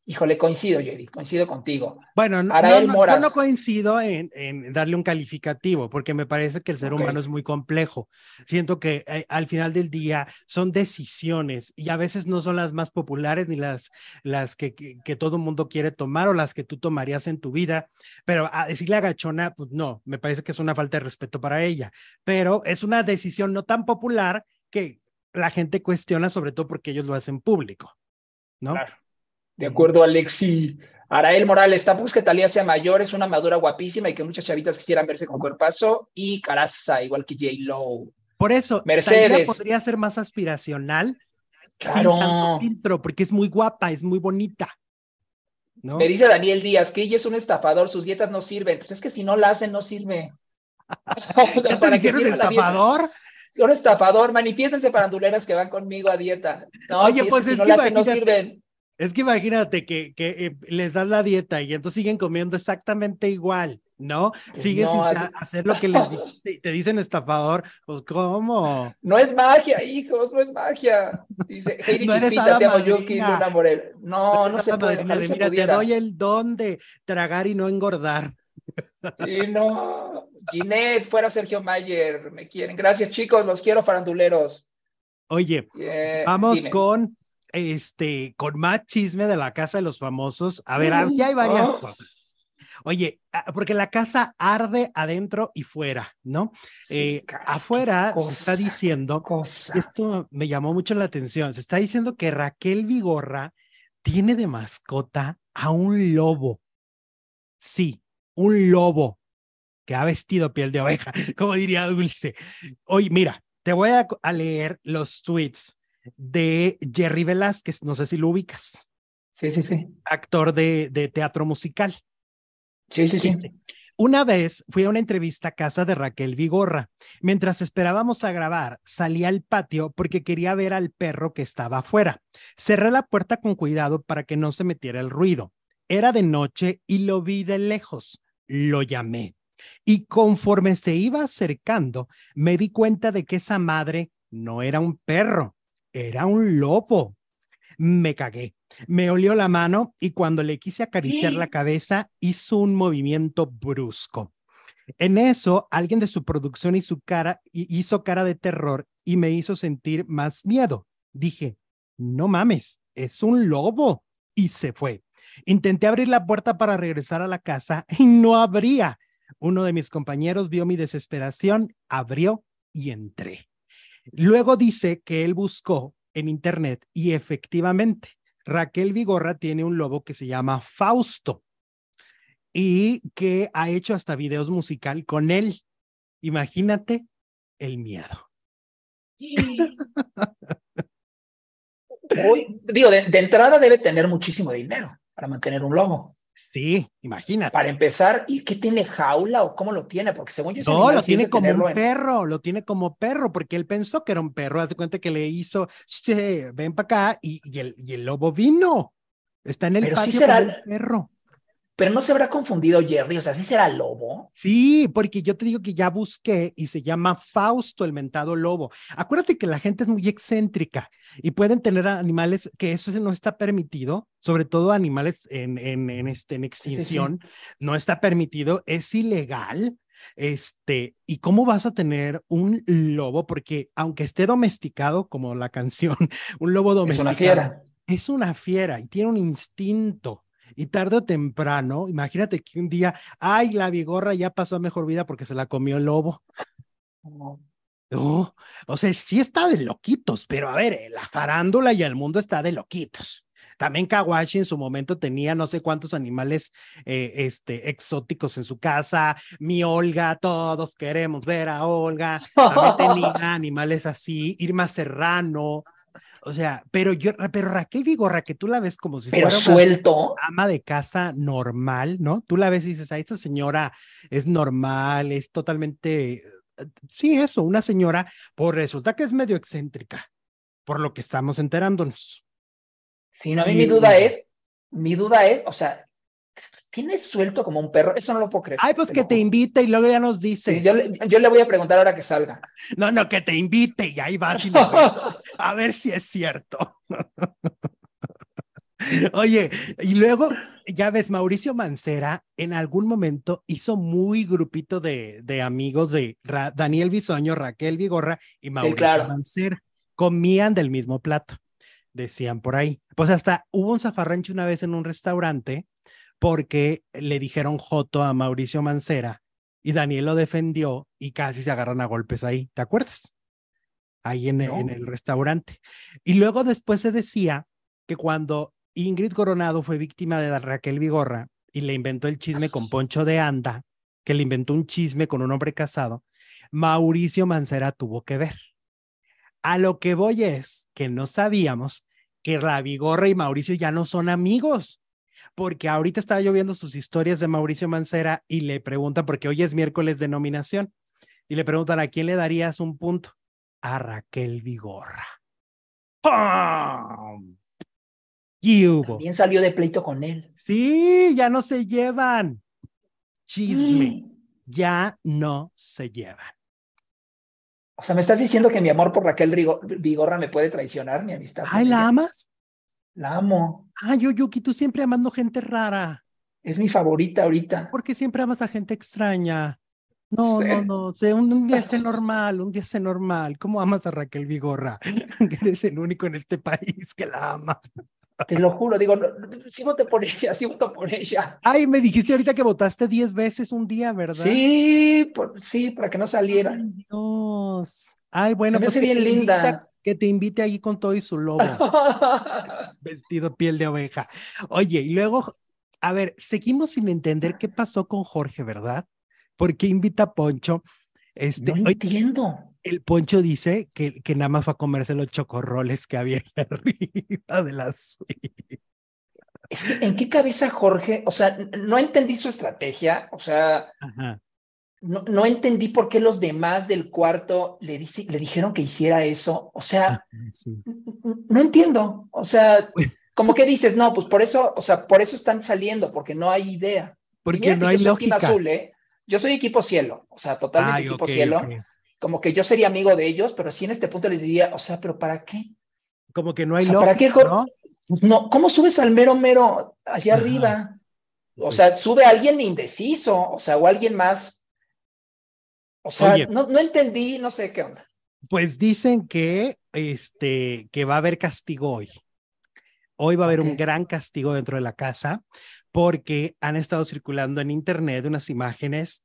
Híjole, coincido, Judith, coincido contigo. Bueno, no, yo no coincido en, darle un calificativo, porque me parece que el ser humano es muy complejo. Siento que eh, al final del día son decisiones y a veces no son las más populares ni las, las que, que, todo el mundo quiere tomar o las que tú tomarías en tu vida, pero a decirle a Gachona, pues no, me parece que es una falta de respeto para ella, pero es una decisión no tan popular que la gente cuestiona, sobre todo porque ellos lo hacen público, ¿no? Claro. De acuerdo, Alexi. Arael Morales, tampoco es que Talía sea mayor, es una madura guapísima y que muchas chavitas quisieran verse con cuerpazo y caraza, igual que J. Lowe. Por eso, Mercedes podría ser más aspiracional claro. sin tanto filtro, porque es muy guapa, es muy bonita. ¿no? Me dice Daniel Díaz que ella es un estafador, sus dietas no sirven. Pues es que si no la hacen, no sirve. ¿Ya te dijeron estafador? Un estafador, manifiéstense paranduleras que van conmigo a dieta. Oye, pues es, que, no, no sirven. Es que imagínate que, que eh, les das la dieta y entonces siguen comiendo exactamente igual, ¿no? Siguen sin hacer lo que les te, te, dicen estafador, pues ¿cómo? No es magia, hijos, no es magia. Dice, no eres Chispita, te No, no se puede. mira, te doy el don de tragar y no engordar. Sí, no. Ginette, fuera Sergio Mayer, me quieren. Gracias, chicos, los quiero faranduleros. Oye, vamos con este, con más chisme de la casa de los famosos. A ver, aquí hay varias cosas. Oye, ah, porque la casa arde adentro y fuera, ¿no? Eh, afuera se está diciendo, esto me llamó mucho la atención, se está diciendo que Raquel Vigorra tiene de mascota a un lobo. Sí, un lobo que ha vestido piel de oveja, como diría Dulce. Oye, mira, te voy a, a leer los tweets de Jerry Velázquez, no sé si lo ubicas. Sí, sí, sí. Actor de, de teatro musical. Sí, sí, sí. Una vez fui a una entrevista a casa de Raquel Vigorra. Mientras esperábamos a grabar, salí al patio porque quería ver al perro que estaba afuera. Cerré la puerta con cuidado para que no se metiera el ruido. Era de noche y lo vi de lejos. Lo llamé. Y conforme se iba acercando, me di cuenta de que esa madre no era un perro, era un lobo. Me cagué. Me olió la mano y cuando le quise acariciar la cabeza, hizo un movimiento brusco. En eso, alguien de su producción y su cara hizo cara de terror y me hizo sentir más miedo. Dije, no mames, es un lobo. Y se fue. Intenté abrir la puerta para regresar a la casa y no abría. Uno de mis compañeros vio mi desesperación, abrió y entré. Luego dice que él buscó en internet y efectivamente Raquel Vigorra tiene un lobo que se llama Fausto y que ha hecho hasta videos musical con él. Imagínate el miedo. digo, de, entrada debe tener muchísimo dinero para mantener un lobo. Sí, imagínate. Para empezar, ¿y qué tiene jaula o cómo lo tiene? Porque según yo... No, lo tiene como un perro, lo tiene como perro, porque él pensó que era un perro. Hace cuenta que le hizo, ven para acá, y, el, y, el, lobo vino. Está en el patio sí será, como un perro. Pero no se habrá confundido Jerry, o sea, ¿sí será lobo? Sí, porque yo te digo que ya busqué y se llama Fausto, el mentado lobo. Acuérdate que la gente es muy excéntrica y pueden tener animales que eso no está permitido, sobre todo animales en, en, en, este, en extinción, no está permitido, es ilegal. Este, ¿y cómo vas a tener un lobo? Porque aunque esté domesticado, como la canción, un lobo domesticado. Es una fiera. Es una fiera y tiene un instinto y tarde o temprano, imagínate que un día, ay, la vigorra ya pasó a mejor vida porque se la comió el lobo. Oh, o sea, sí está de loquitos, pero a ver, eh, la farándula y el mundo está de loquitos. También Kawashi en su momento tenía no sé cuántos animales eh, este, exóticos en su casa. Mi Olga, todos queremos ver a Olga. También tenía animales así. Irma Serrano, o sea, pero yo, pero Raquel Vigorra, que tú la ves como si fuera suelto. Una ama de casa normal, ¿no? Tú la ves y dices, a esta señora es normal, es totalmente, eh, sí, eso, una señora, pues resulta que es medio excéntrica, por lo que estamos enterándonos. Sí, no, a mí mi duda es, mi duda es, o sea, tienes suelto como un perro, eso no lo puedo creer. Ay, pues que te invite y luego ya nos dices. yo, le voy a preguntar ahora que salga. No, no, que te invite y ahí vas y a ver si es cierto. Oye, y luego, ya ves, Mauricio Mancera en algún momento hizo muy grupito de, de amigos de Daniel Bisoño, Raquel Vigorra y Mauricio Mancera. Comían del mismo plato, decían por ahí. Pues hasta hubo un zafarrancho una vez en un restaurante porque le dijeron Joto a Mauricio Mancera y Daniel lo defendió y casi se agarran a golpes ahí. ¿Te acuerdas? Ahí en, en el restaurante. Y luego después se decía que cuando Ingrid Coronado fue víctima de Raquel Vigorra y le inventó el chisme con Poncho de Anda, que le inventó un chisme con un hombre casado, Mauricio Mancera tuvo que ver. A lo que voy es que no sabíamos que la Vigorra y Mauricio ya no son amigos, porque ahorita estaba yo viendo sus historias de Mauricio Mancera y le preguntan, porque hoy es miércoles de nominación, y le preguntan a quién le darías un punto. A Raquel Vigorra. ¡Pum! También salió de pleito con él. Sí, ya no se llevan. Chisme. Mm. Ya no se llevan. O sea, ¿me estás diciendo que mi amor por Raquel Vigorra me puede traicionar, mi amistad? Ay, ¿la amas? La amo. Ay, yo, Yuki, tú siempre amando gente rara. Es mi favorita ahorita. Porque siempre amas a gente extraña. No, no, no, un, un, día sé normal, un día sé normal. ¿Cómo amas a Raquel Vigorra? eres el único en este país que la ama. Te lo juro, digo, sí voté por ella, sí voto por ella. Ay, me dijiste ahorita que votaste 10 veces un día, ¿verdad? Sí, sí, para que no saliera. Ay, Dios. Ay, bueno, pues bien linda. que te invite ahí con todo y su lobo. Vestido piel de oveja. Oye, y luego, a ver, seguimos sin entender qué pasó con Jorge, ¿verdad? ¿Por qué invita a Poncho? Este, no entiendo el Poncho dice que, que nada más fue a comerse los chocorroles que había ahí arriba de la suite. ¿En qué cabeza Jorge? O sea, no entendí su estrategia, o sea, No, no, entendí por qué los demás del cuarto le, le dijeron que hiciera eso. O sea, no entiendo. O sea, como que dices, no, pues por eso, o sea, por eso están saliendo, porque no hay idea. Porque no hay lógica. Azul, ¿eh? Yo soy equipo cielo, o sea, totalmente equipo cielo como que yo sería amigo de ellos, pero sí en este punto les diría, o sea, pero ¿para qué? Como que no hay o ¿Para qué? ¿no? ¿no? ¿Cómo subes al mero mero allá arriba? O sea, pues sube a alguien indeciso, o sea, o alguien más. O sea, no, no entendí, no sé qué onda. Pues dicen que, este, que va a haber castigo hoy. Hoy va a haber un gran castigo dentro de la casa porque han estado circulando en internet unas imágenes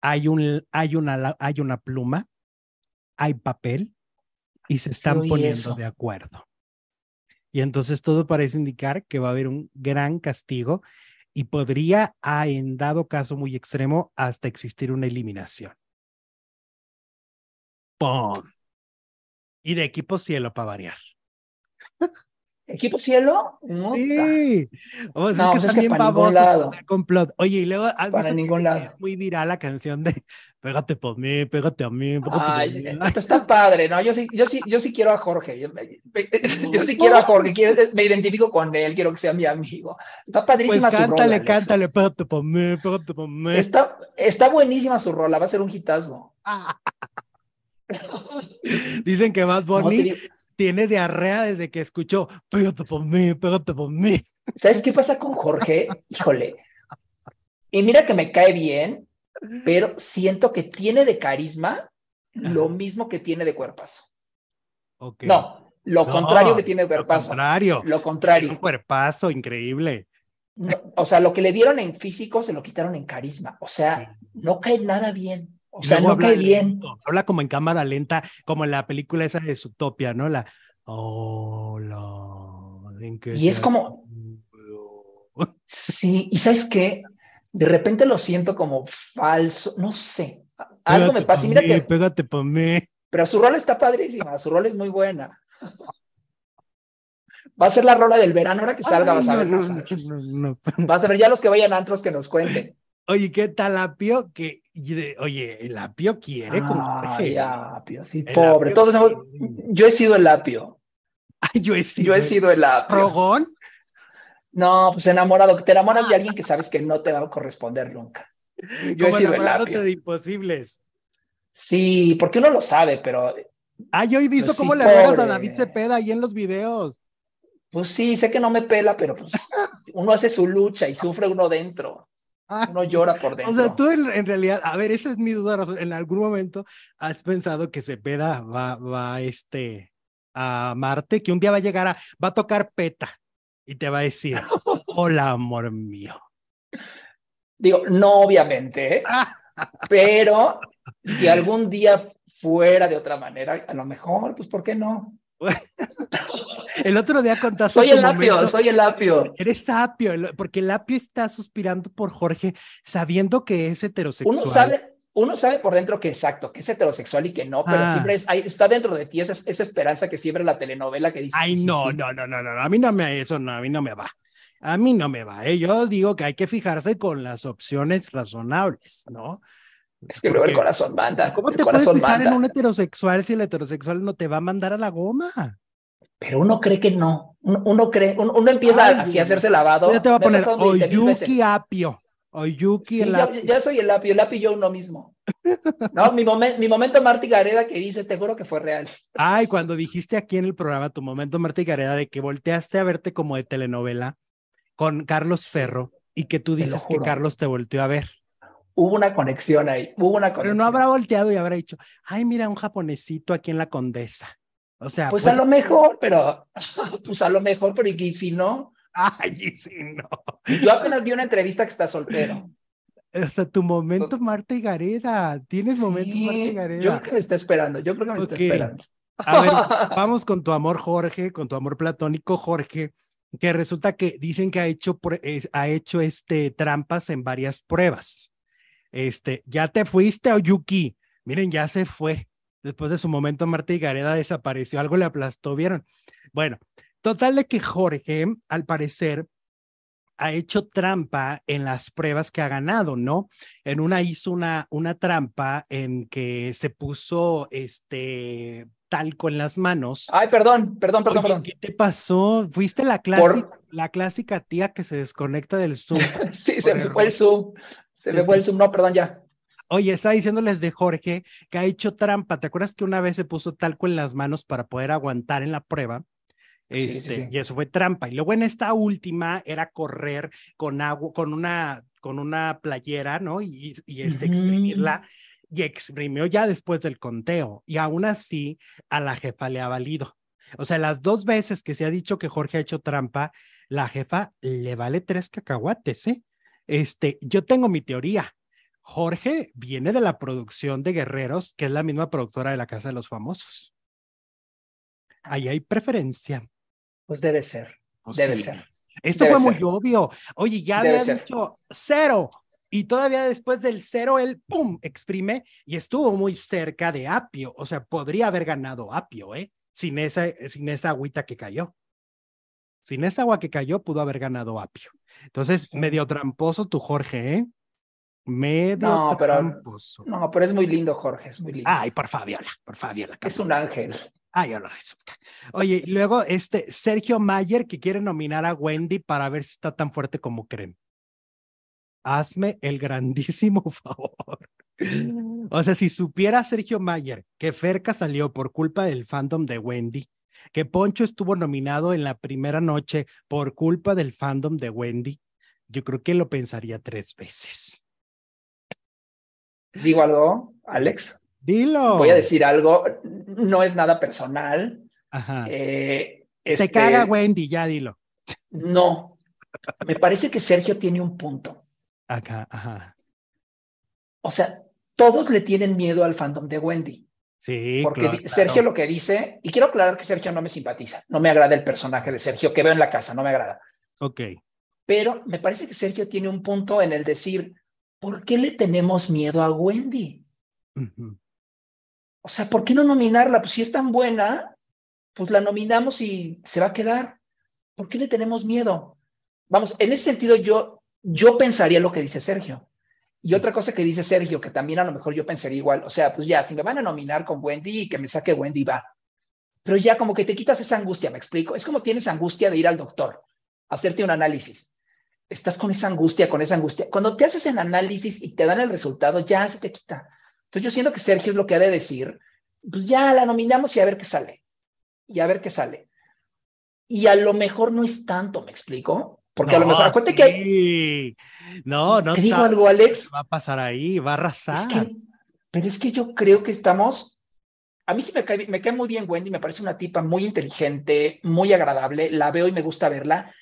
hay, un, hay, una, hay una pluma, hay papel y se están poniendo de acuerdo. Y entonces todo parece indicar que va a haber un gran castigo y podría, en dado caso muy extremo, hasta existir una eliminación. Y de equipo cielo para variar. ¿Equipo cielo? No, sí. O sea, no, que pues también babosos complot. Oye, y luego has para ningún lado. es muy viral la canción de Pégate por mí, pégate a mí, pégate Ay, por mí. Pues está padre, ¿no? Yo sí, yo sí, yo sí quiero a Jorge. Yo, yo sí quiero a Jorge, quiero, me identifico con él, quiero que sea mi amigo. Está padrísima pues su cántale, rola. cántale, pégate por mí, pégate por mí. Está, está buenísima su rola, va a ser un hitazo. Dicen que Bad Bunny tiene diarrea desde que escuchó, pégate por mí, pégate por mí. ¿Sabes qué pasa con Jorge? Híjole. Y mira que me cae bien, pero siento que tiene de carisma lo mismo que tiene de cuerpazo. No, lo contrario que tiene de cuerpazo. Lo contrario. Lo contrario. Un cuerpazo increíble. o sea, lo que le dieron en físico se lo quitaron en carisma. O sea, no cae nada bien. O sea, no cae bien. Habla como en cámara lenta, como en la película esa de Zootopia, ¿no? La. Hola. y es como. Sí, y sabes qué? De repente lo siento como falso, no sé. Algo me pasa. mira que. Pégate para mí. Pero su rol está padrísima, su rol es muy buena. Va a ser la rola del verano, ahora que salga, vas a ver. vas a ver ya los que vayan a antros que nos cuenten. Oye, ¿qué tal Apio? Que, oye, el Apio quiere con Ay, Apio, sí, pobre. Todos Yo he sido el Apio. Ay, yo he sido. Yo he sido el Apio. ¿Rogón? No, pues enamorado. Te enamoras de alguien que sabes que no te va a corresponder nunca. Yo he sido el Apio. de imposibles. Sí, porque uno lo sabe, pero. Ah, yo he visto pues cómo le ruegas a David Cepeda ahí en los videos. Pues sí, sé que no me pela, pero pues uno hace su lucha y sufre uno dentro. Ah, uno llora por dentro. O sea, tú en, realidad, a ver, esa es mi duda. En algún momento has pensado que Cepeda va, va este, a Marte, que un día va a llegar a, va a tocar PETA y te va a decir, hola, amor mío. Digo, no obviamente, ¿eh? pero si algún día fuera de otra manera, a lo mejor, pues, ¿por qué no? el otro día contaste. Soy el apio, soy el apio. Eres apio, porque el apio está suspirando por Jorge, sabiendo que es heterosexual. Uno sabe, uno sabe por dentro que exacto, que es heterosexual y que no, pero ah. siempre está dentro de ti esa, esa esperanza que siempre la telenovela que dice. Ay, no, no, no, no, no, a mí no me, eso no, a mí no me va. A mí no me va, ¿eh? yo digo que hay que fijarse con las opciones razonables, ¿no? Es que luego el corazón manda. ¿Cómo te puedes fijar en un heterosexual si el heterosexual no te va a mandar a la goma? Pero uno cree que no. Uno, cree, uno, empieza así a hacerse lavado. Ya te va a poner Oyuki Apio. Oyuki el apio. Ya, soy el apio, el apio yo uno mismo. No, mi, mi momento Marti Gareda que dice, te juro que fue real. Ay, cuando dijiste aquí en el programa tu momento Marti Gareda de que volteaste a verte como de telenovela con Carlos Ferro y que tú dices que Carlos te volteó a ver hubo una conexión ahí, hubo una conexión. Pero no habrá volteado y habrá dicho, ay, mira, un japonesito aquí en la Condesa. O sea, pues, a lo mejor, pero, pues a lo mejor, pero y si no. Ay, y si no. Yo apenas vi una entrevista que está soltero. Hasta tu momento, Marta y Gareda. Tienes momentos, Marta y Gareda. Yo creo que me está esperando, yo creo que me está esperando. A ver, vamos con tu amor, Jorge, con tu amor platónico, Jorge, que resulta que dicen que ha hecho, ha hecho este, trampas en varias pruebas. Este, ya te fuiste, Oyuki. Miren, ya se fue. Después de su momento, Marta y Gareda desapareció. Algo le aplastó, ¿vieron? Bueno, total de que Jorge, al parecer, ha hecho trampa en las pruebas que ha ganado, ¿no? En una hizo una, una trampa en que se puso este talco en las manos. Ay, perdón, perdón, perdón, perdón. ¿Qué te pasó? ¿Fuiste la clásica, la clásica tía que se desconecta del Zoom? sí, se me fue el Zoom. Se me fue el Zoom. No, perdón, ya. Oye, estaba diciéndoles de Jorge que ha hecho trampa. ¿Te acuerdas que una vez se puso talco en las manos para poder aguantar en la prueba? Este, y eso fue trampa. Y luego en esta última era correr con agua, con una, con una playera, ¿no? Y, y este, exprimirla. Y exprimió ya después del conteo. Y aún así, a la jefa le ha valido. O sea, las dos veces que se ha dicho que Jorge ha hecho trampa, la jefa le vale tres cacahuates, ¿eh? Este, yo tengo mi teoría. Jorge viene de la producción de Guerreros, que es la misma productora de La Casa de los Famosos. Ahí hay preferencia. Pues debe ser. Pues debe ser. Esto fue muy obvio. Oye, ya había dicho cero. Y todavía después del cero, él, ¡pum!, exprime y estuvo muy cerca de Apio. O sea, podría haber ganado Apio, ¿eh? Sin esa, sin esa agüita que cayó. Sin esa agua que cayó, pudo haber ganado Apio. Entonces, medio tramposo tu Jorge, ¿eh? Medio no, tramposo. Pero, no, pero es muy lindo, Jorge, es muy lindo. Ay, por Fabiola, por Fabiola. Es un ángel. Ay, ahora resulta. Oye, luego este Sergio Mayer que quiere nominar a Wendy para ver si está tan fuerte como creen. Hazme el grandísimo favor. O sea, si supiera Sergio Mayer que Ferca salió por culpa del fandom de Wendy, que Poncho estuvo nominado en la primera noche por culpa del fandom de Wendy, yo creo que lo pensaría tres veces. ¿Digo algo, Alex? Dilo. Voy a decir algo, no es nada personal. Ajá. Eh, Te este, caga Wendy, ya dilo. No, me parece que Sergio tiene un punto. Acá, ajá. O sea, todos le tienen miedo al fandom de Wendy. Sí, Porque Sergio lo que dice, y quiero aclarar que Sergio no me simpatiza, no me agrada el personaje de Sergio que veo en la casa, no me agrada. Ok. Pero me parece que Sergio tiene un punto en el decir, ¿por qué le tenemos miedo a Wendy? O sea, ¿por qué no nominarla? Pues si es tan buena, pues la nominamos y se va a quedar. ¿Por qué le tenemos miedo? Vamos, en ese sentido yo, yo pensaría lo que dice Sergio. Y otra cosa que dice Sergio, que también a lo mejor yo pensaría igual, o sea, pues ya, si me van a nominar con Wendy y que me saque Wendy, va. Pero ya como que te quitas esa angustia, me explico. Es como tienes angustia de ir al doctor, hacerte un análisis. Estás con esa angustia, con esa angustia. Cuando te haces el análisis y te dan el resultado, ya se te quita. Entonces yo siento que Sergio es lo que ha de decir, pues ya la nominamos y a ver qué sale. Y a ver qué sale. y a lo mejor no es tanto, ¿me explico? Porque a lo mejor, acuérdate que hay... No, no ¿Te digo algo, Alex? va a pasar ahí, va a arrasar. pero es que yo creo que estamos a mí sí me cae, me cae muy bien Wendy, me parece una tipa muy inteligente, muy agradable, la veo y me gusta verla,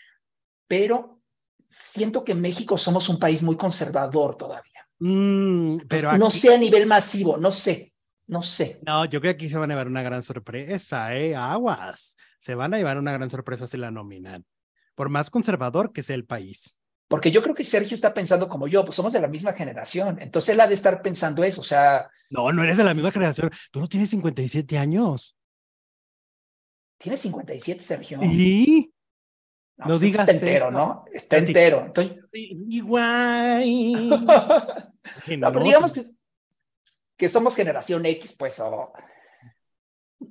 pero siento que en México somos un país muy conservador todavía. Mm, pero No sé a nivel masivo, no sé, no sé. No, yo creo que aquí se van a llevar una gran sorpresa, ¿eh? Aguas. Se van a llevar una gran sorpresa si la nominan. Por más conservador que sea el país. Porque yo creo que Sergio está pensando como yo, pues somos de la misma generación. Entonces él ha de estar pensando eso, o sea. No, no eres de la misma generación. Tú no tienes 57 años. ¿Tienes 57, Sergio? Sí. No, pues, digas está entero, ¿no? Está entero. Entonces... Igual. no, pero digamos que, que, somos generación X, pues, o.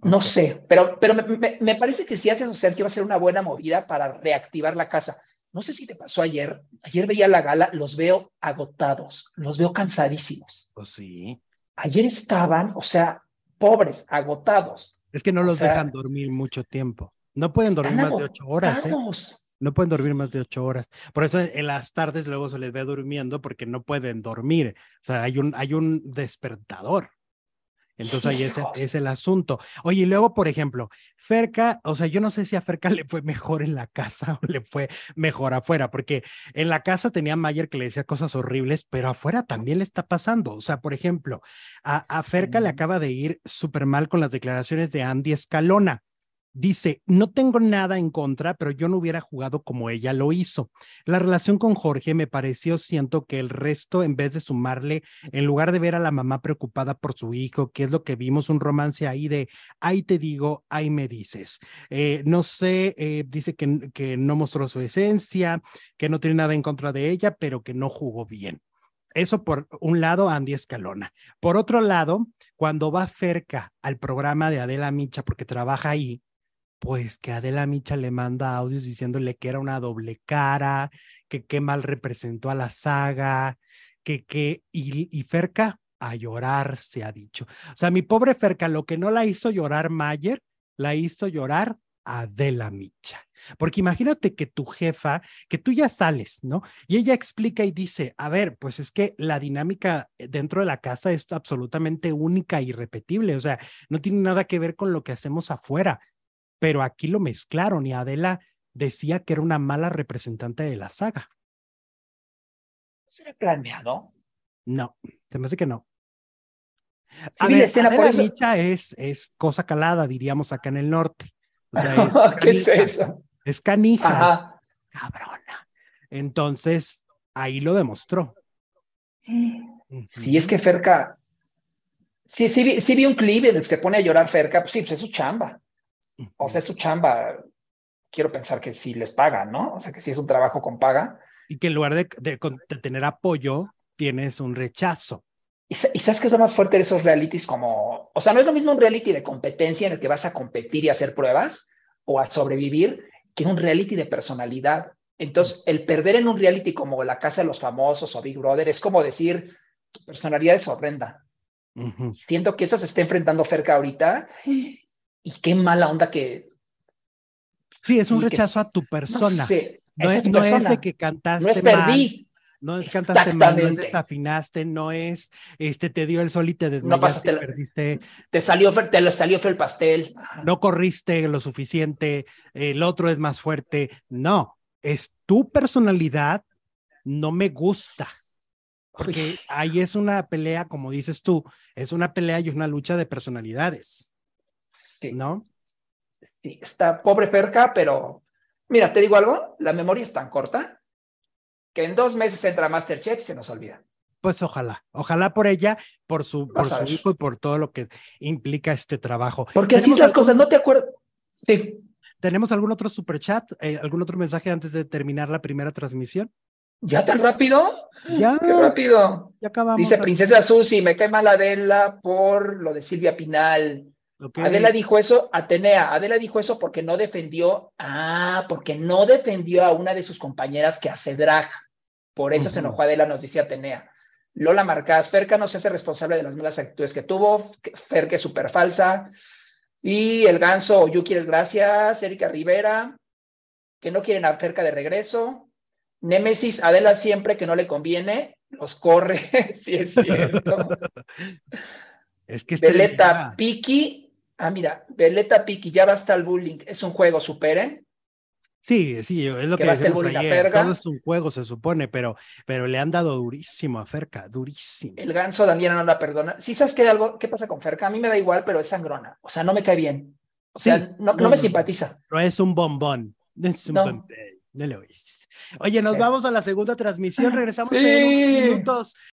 No sé, pero, pero me, me, parece que si haces Sergio, va a ser una buena movida para reactivar la casa. No sé si te pasó ayer. Ayer veía la gala, los veo agotados, los veo cansadísimos. Pues sí. Ayer estaban, o sea, pobres, agotados. Es que no los dejan dormir mucho tiempo. No pueden dormir más de ocho horas. ¿eh? No pueden dormir más de ocho horas. Por eso en las tardes luego se les ve durmiendo porque no pueden dormir. O sea, hay un, hay un despertador. Entonces ahí es, es, el asunto. Oye, y luego, por ejemplo, Ferca, o sea, yo no sé si a Ferca le fue mejor en la casa o le fue mejor afuera, porque en la casa tenía Mayer que le decía cosas horribles, pero afuera también le está pasando. O sea, por ejemplo, a, a Ferca le acaba de ir súper mal con las declaraciones de Andy Escalona. Dice, no tengo nada en contra, pero yo no hubiera jugado como ella lo hizo. La relación con Jorge me pareció, siento que el resto, en vez de sumarle, en lugar de ver a la mamá preocupada por su hijo, que es lo que vimos, un romance ahí de, ahí te digo, ahí me dices. Eh, no sé, eh, dice que, que no mostró su esencia, que no tiene nada en contra de ella, pero que no jugó bien. Eso por un lado, Andy Escalona. Por otro lado, cuando va cerca al programa de Adela Micha, porque trabaja ahí, pues que Adela Micha le manda audios diciéndole que era una doble cara, que qué mal representó a la saga, que qué, y, y Ferca a llorar se ha dicho. O sea, mi pobre Ferca, lo que no la hizo llorar Mayer, la hizo llorar Adela Micha. Porque imagínate que tu jefa, que tú ya sales, ¿no? Y ella explica y dice, a ver, pues es que la dinámica dentro de la casa es absolutamente única e irrepetible, o sea, no tiene nada que ver con lo que hacemos afuera pero aquí lo mezclaron y Adela decía que era una mala representante de la saga. ¿Será planeado? No, se me hace que no. A ver, Adela Micha es, es cosa calada, diríamos acá en el norte. O sea, es ¿Qué es eso? Es canija. cabrona. Entonces, ahí lo demostró. Sí, es que Ferca. Sí, sí, sí vi un clip en el que se pone a llorar Ferca, pues sí, pues es su chamba. O sea, es su chamba. Quiero pensar que sí les pagan, ¿no? O sea, que sí es un trabajo con paga. Y que en lugar de, de, tener apoyo, tienes un rechazo. ¿Y, sabes qué es lo más fuerte de esos realities? Como, o sea, no es lo mismo un reality de competencia en el que vas a competir y hacer pruebas o a sobrevivir que un reality de personalidad. Entonces, el perder en un reality como La Casa de los Famosos o Big Brother es como decir, tu personalidad es horrenda. Siento que eso se está enfrentando Ferca ahorita y qué mala onda que... Sí, es un rechazo a tu persona. No, es, no es que cantaste no es perdí. No es cantaste mal, no es desafinaste, no es este te dio el sol y te desmayaste, no perdiste. Te salió te lo salió fue el pastel. No corriste lo suficiente, el otro es más fuerte. No, es tu personalidad, no me gusta. Porque ahí es una pelea, como dices tú, es una pelea y una lucha de personalidades. ¿No? Sí, está pobre Ferca, pero mira, te digo algo, la memoria es tan corta que en dos meses entra Masterchef y se nos olvida. Pues ojalá, ojalá por ella, por su, por su hijo y por todo lo que implica este trabajo. Porque así las cosas, no te acuerdas. Sí. ¿Tenemos algún otro superchat, eh, algún otro mensaje antes de terminar la primera transmisión? ¿Ya tan rápido? Ya. Qué rápido. Ya acabamos. Dice Princesa Susi, me cae mal Adela por lo de Silvia Pinal. Adela dijo eso, Atenea, Adela dijo eso porque no defendió, ah, porque no defendió a una de sus compañeras que hace drag. Por eso se enojó Adela, nos dice Atenea. Lola Marcás, Ferca no se hace responsable de las malas actitudes que tuvo, Fer que es súper falsa. Y el ganso, Yuki, gracias. Erika Rivera, que no quieren a Ferca de regreso. Némesis, Adela siempre que no le conviene, los corre, si es cierto. es que Veleta Piki, ah, mira, Veleta Piki, ya basta el bullying, es un juego, superen. Sí, sí, es lo que, que decimos ayer. Todo es un juego, se supone, pero, pero le han dado durísimo a Ferca, durísimo. El ganso Daniela no la perdona. Sí, ¿sabes qué, algo, qué pasa con Ferca? A mí me da igual, pero es sangrona. O sea, no me cae bien. O sea, no, me simpatiza. No es un bombón. Es un bombón. No lo Oye, nos vamos a la segunda transmisión. Regresamos en unos minutos